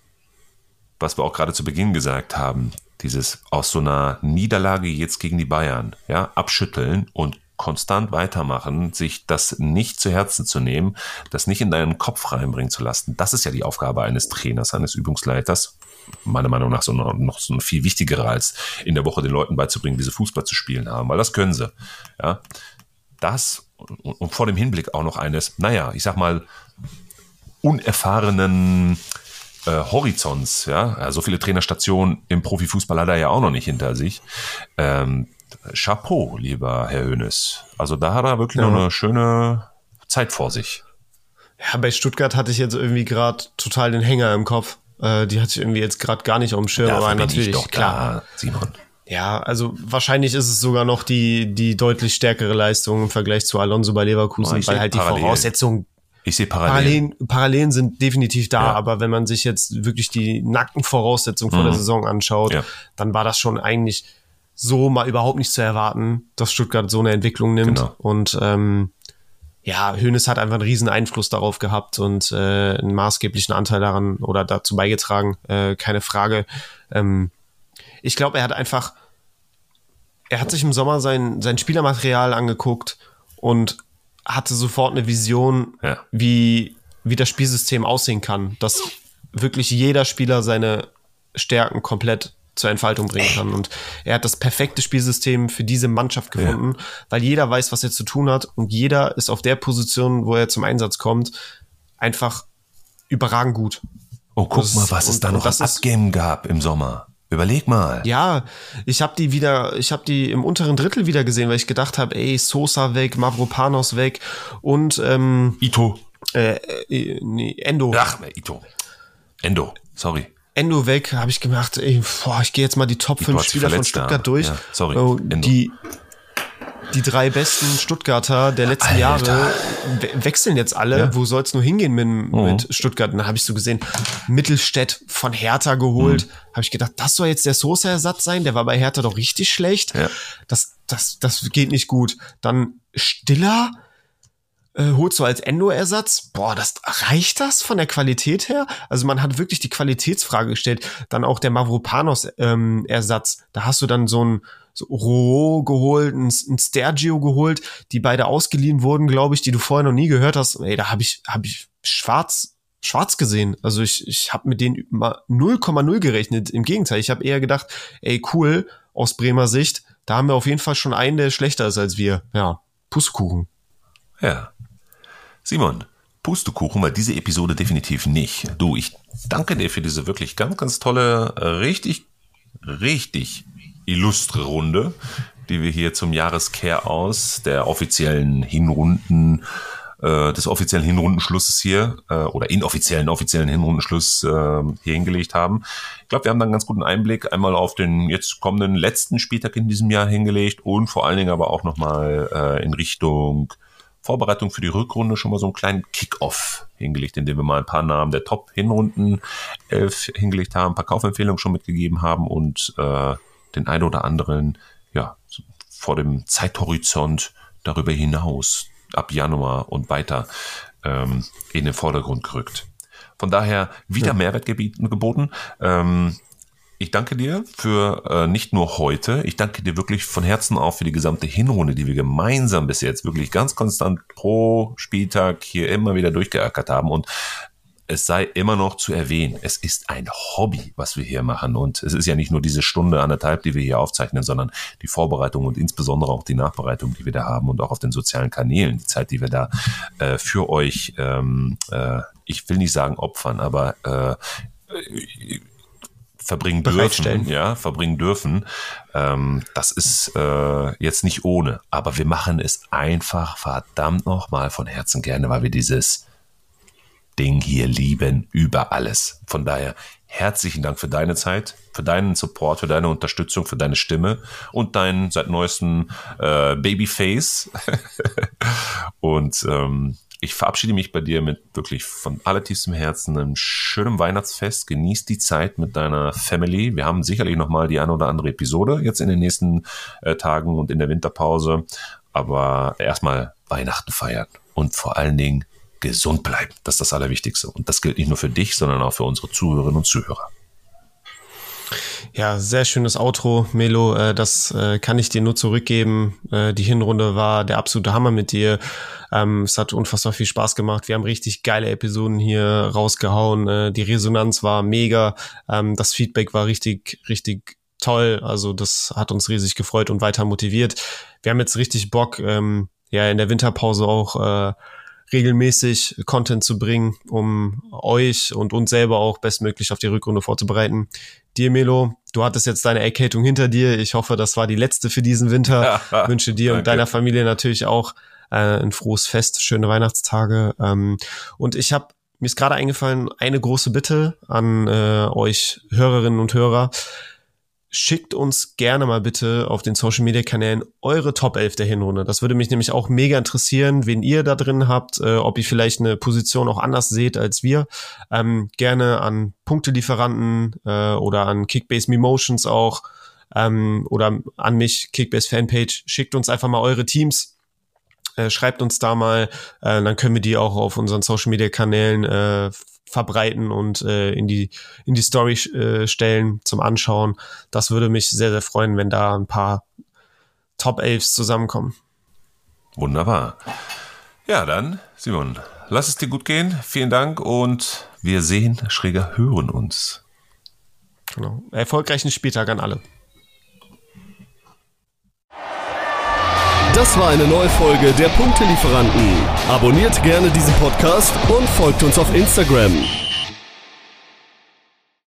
was wir auch gerade zu Beginn gesagt haben, dieses aus so einer Niederlage jetzt gegen die Bayern, ja, abschütteln und konstant weitermachen, sich das nicht zu Herzen zu nehmen, das nicht in deinen Kopf reinbringen zu lassen. Das ist ja die Aufgabe eines Trainers, eines Übungsleiters. Meiner Meinung nach so noch, noch so viel wichtigere als in der Woche den Leuten beizubringen, wie sie Fußball zu spielen haben, weil das können sie. Ja, das und vor dem Hinblick auch noch eines, naja, ich sag mal, unerfahrenen äh, Horizonts, ja, so viele Trainerstationen im Profifußball hat er ja auch noch nicht hinter sich. Ähm, Chapeau, lieber Herr Hönes. Also da hat er wirklich ja. noch eine schöne Zeit vor sich. Ja, bei Stuttgart hatte ich jetzt irgendwie gerade total den Hänger im Kopf. Äh, die hatte ich irgendwie jetzt gerade gar nicht auf dem Schirm, aber natürlich, klar. Da, Simon. Ja, also wahrscheinlich ist es sogar noch die, die deutlich stärkere Leistung im Vergleich zu Alonso bei Leverkusen, oh, weil halt die parallel. Voraussetzungen ich sehe Parallelen. Parallelen. Parallelen sind definitiv da, ja. aber wenn man sich jetzt wirklich die nackten Voraussetzungen vor mhm. der Saison anschaut, ja. dann war das schon eigentlich so mal überhaupt nicht zu erwarten, dass Stuttgart so eine Entwicklung nimmt. Genau. Und ähm, ja, Hönes hat einfach einen riesen Einfluss darauf gehabt und äh, einen maßgeblichen Anteil daran oder dazu beigetragen, äh, keine Frage. Ähm, ich glaube, er hat einfach, er hat sich im Sommer sein, sein Spielermaterial angeguckt und hatte sofort eine Vision, ja. wie, wie das Spielsystem aussehen kann, dass wirklich jeder Spieler seine Stärken komplett zur Entfaltung bringen kann. Und er hat das perfekte Spielsystem für diese Mannschaft gefunden, ja. weil jeder weiß, was er zu tun hat und jeder ist auf der Position, wo er zum Einsatz kommt, einfach überragend gut. Oh, guck das, mal, was es da noch an Abgeben gab im Sommer. Überleg mal. Ja, ich habe die wieder, ich habe die im unteren Drittel wieder gesehen, weil ich gedacht habe, ey, Sosa weg, Mavropanos weg und ähm, Ito. Äh, äh, nee, Endo. Ach, Ito. Endo, sorry. Endo weg, habe ich gemacht, ey, boah, ich gehe jetzt mal die Top 5 Spieler von Stuttgart da. durch. Ja, sorry. Oh, die, die drei besten Stuttgarter der letzten Alter. Jahre we wechseln jetzt alle. Ja. Wo soll es nur hingehen mit, mhm. mit Stuttgart? Und dann habe ich so gesehen, Mittelstädt von Hertha geholt. Mhm. Habe ich gedacht, das soll jetzt der Sosa-Ersatz sein. Der war bei Hertha doch richtig schlecht. Ja. Das, das, das geht nicht gut. Dann Stiller äh, holst du als Endo-Ersatz. Boah, das reicht das von der Qualität her? Also man hat wirklich die Qualitätsfrage gestellt. Dann auch der Mavropanos-Ersatz. Ähm, da hast du dann so ein so geholt, ein, ein Stergio geholt, die beide ausgeliehen wurden, glaube ich, die du vorher noch nie gehört hast. Ey, da habe ich, hab ich schwarz, schwarz gesehen. Also ich, ich habe mit denen mal 0,0 gerechnet. Im Gegenteil, ich habe eher gedacht, ey, cool, aus Bremer Sicht, da haben wir auf jeden Fall schon einen, der schlechter ist als wir. Ja, Pustekuchen. Ja. Simon, Pustekuchen war diese Episode definitiv nicht. Du, ich danke dir für diese wirklich ganz, ganz tolle, richtig, richtig illustre Runde, die wir hier zum Jahreskehr aus der offiziellen Hinrunden äh, des offiziellen Hinrundenschlusses hier äh, oder inoffiziellen offiziellen Hinrundenschluss äh, hier hingelegt haben. Ich glaube, wir haben dann einen ganz guten Einblick einmal auf den jetzt kommenden letzten Spieltag in diesem Jahr hingelegt und vor allen Dingen aber auch nochmal äh, in Richtung Vorbereitung für die Rückrunde schon mal so einen kleinen Kick-Off hingelegt, indem wir mal ein paar Namen der Top-Hinrunden elf hingelegt haben, ein paar Kaufempfehlungen schon mitgegeben haben und äh, den einen oder anderen, ja, vor dem Zeithorizont darüber hinaus, ab Januar und weiter, ähm, in den Vordergrund gerückt. Von daher wieder ja. Mehrwert geboten. Ähm, ich danke dir für äh, nicht nur heute, ich danke dir wirklich von Herzen auch für die gesamte Hinrunde, die wir gemeinsam bis jetzt wirklich ganz konstant pro Spieltag hier immer wieder durchgeackert haben. Und es sei immer noch zu erwähnen, es ist ein Hobby, was wir hier machen. Und es ist ja nicht nur diese Stunde, anderthalb, die wir hier aufzeichnen, sondern die Vorbereitung und insbesondere auch die Nachbereitung, die wir da haben und auch auf den sozialen Kanälen, die Zeit, die wir da äh, für euch, ähm, äh, ich will nicht sagen opfern, aber äh, verbringen dürfen, ja, verbringen dürfen. Ähm, das ist äh, jetzt nicht ohne, aber wir machen es einfach verdammt nochmal von Herzen gerne, weil wir dieses Ding hier lieben über alles. Von daher herzlichen Dank für deine Zeit, für deinen Support, für deine Unterstützung, für deine Stimme und dein seit neuestem äh, Babyface. und ähm, ich verabschiede mich bei dir mit wirklich von allertiefstem Herzen einem schönen Weihnachtsfest. Genieß die Zeit mit deiner Family. Wir haben sicherlich noch mal die eine oder andere Episode jetzt in den nächsten äh, Tagen und in der Winterpause. Aber erstmal Weihnachten feiern und vor allen Dingen gesund bleiben. Das ist das Allerwichtigste. Und das gilt nicht nur für dich, sondern auch für unsere Zuhörerinnen und Zuhörer. Ja, sehr schönes Outro, Melo. Äh, das äh, kann ich dir nur zurückgeben. Äh, die Hinrunde war der absolute Hammer mit dir. Ähm, es hat unfassbar viel Spaß gemacht. Wir haben richtig geile Episoden hier rausgehauen. Die Resonanz war mega. Ähm, das Feedback war richtig, richtig toll. Also das hat uns riesig gefreut und weiter motiviert. Wir haben jetzt richtig Bock, ähm, ja, in der Winterpause auch regelmäßig Content zu bringen, um euch und uns selber auch bestmöglich auf die Rückrunde vorzubereiten. Dir, Melo, du hattest jetzt deine Erkältung hinter dir. Ich hoffe, das war die letzte für diesen Winter. Wünsche dir und deiner Familie natürlich auch äh, ein frohes Fest, schöne Weihnachtstage. Ähm, und ich habe mir ist gerade eingefallen, eine große Bitte an äh, euch Hörerinnen und Hörer schickt uns gerne mal bitte auf den Social Media Kanälen eure Top 11 der Hinrunde. Das würde mich nämlich auch mega interessieren, wen ihr da drin habt, äh, ob ihr vielleicht eine Position auch anders seht als wir. Ähm, gerne an Punktelieferanten äh, oder an Kickbase Emotions auch ähm, oder an mich, Kickbase Fanpage. Schickt uns einfach mal eure Teams. Äh, schreibt uns da mal, äh, dann können wir die auch auf unseren Social Media Kanälen äh, verbreiten und äh, in die in die Story äh, stellen zum Anschauen. Das würde mich sehr sehr freuen, wenn da ein paar Top 11 zusammenkommen. Wunderbar. Ja, dann Simon, lass es dir gut gehen. Vielen Dank und wir sehen, schräger hören uns. Genau. Erfolgreichen Spieltag an alle. Das war eine neue Folge der Punktelieferanten. Abonniert gerne diesen Podcast und folgt uns auf Instagram.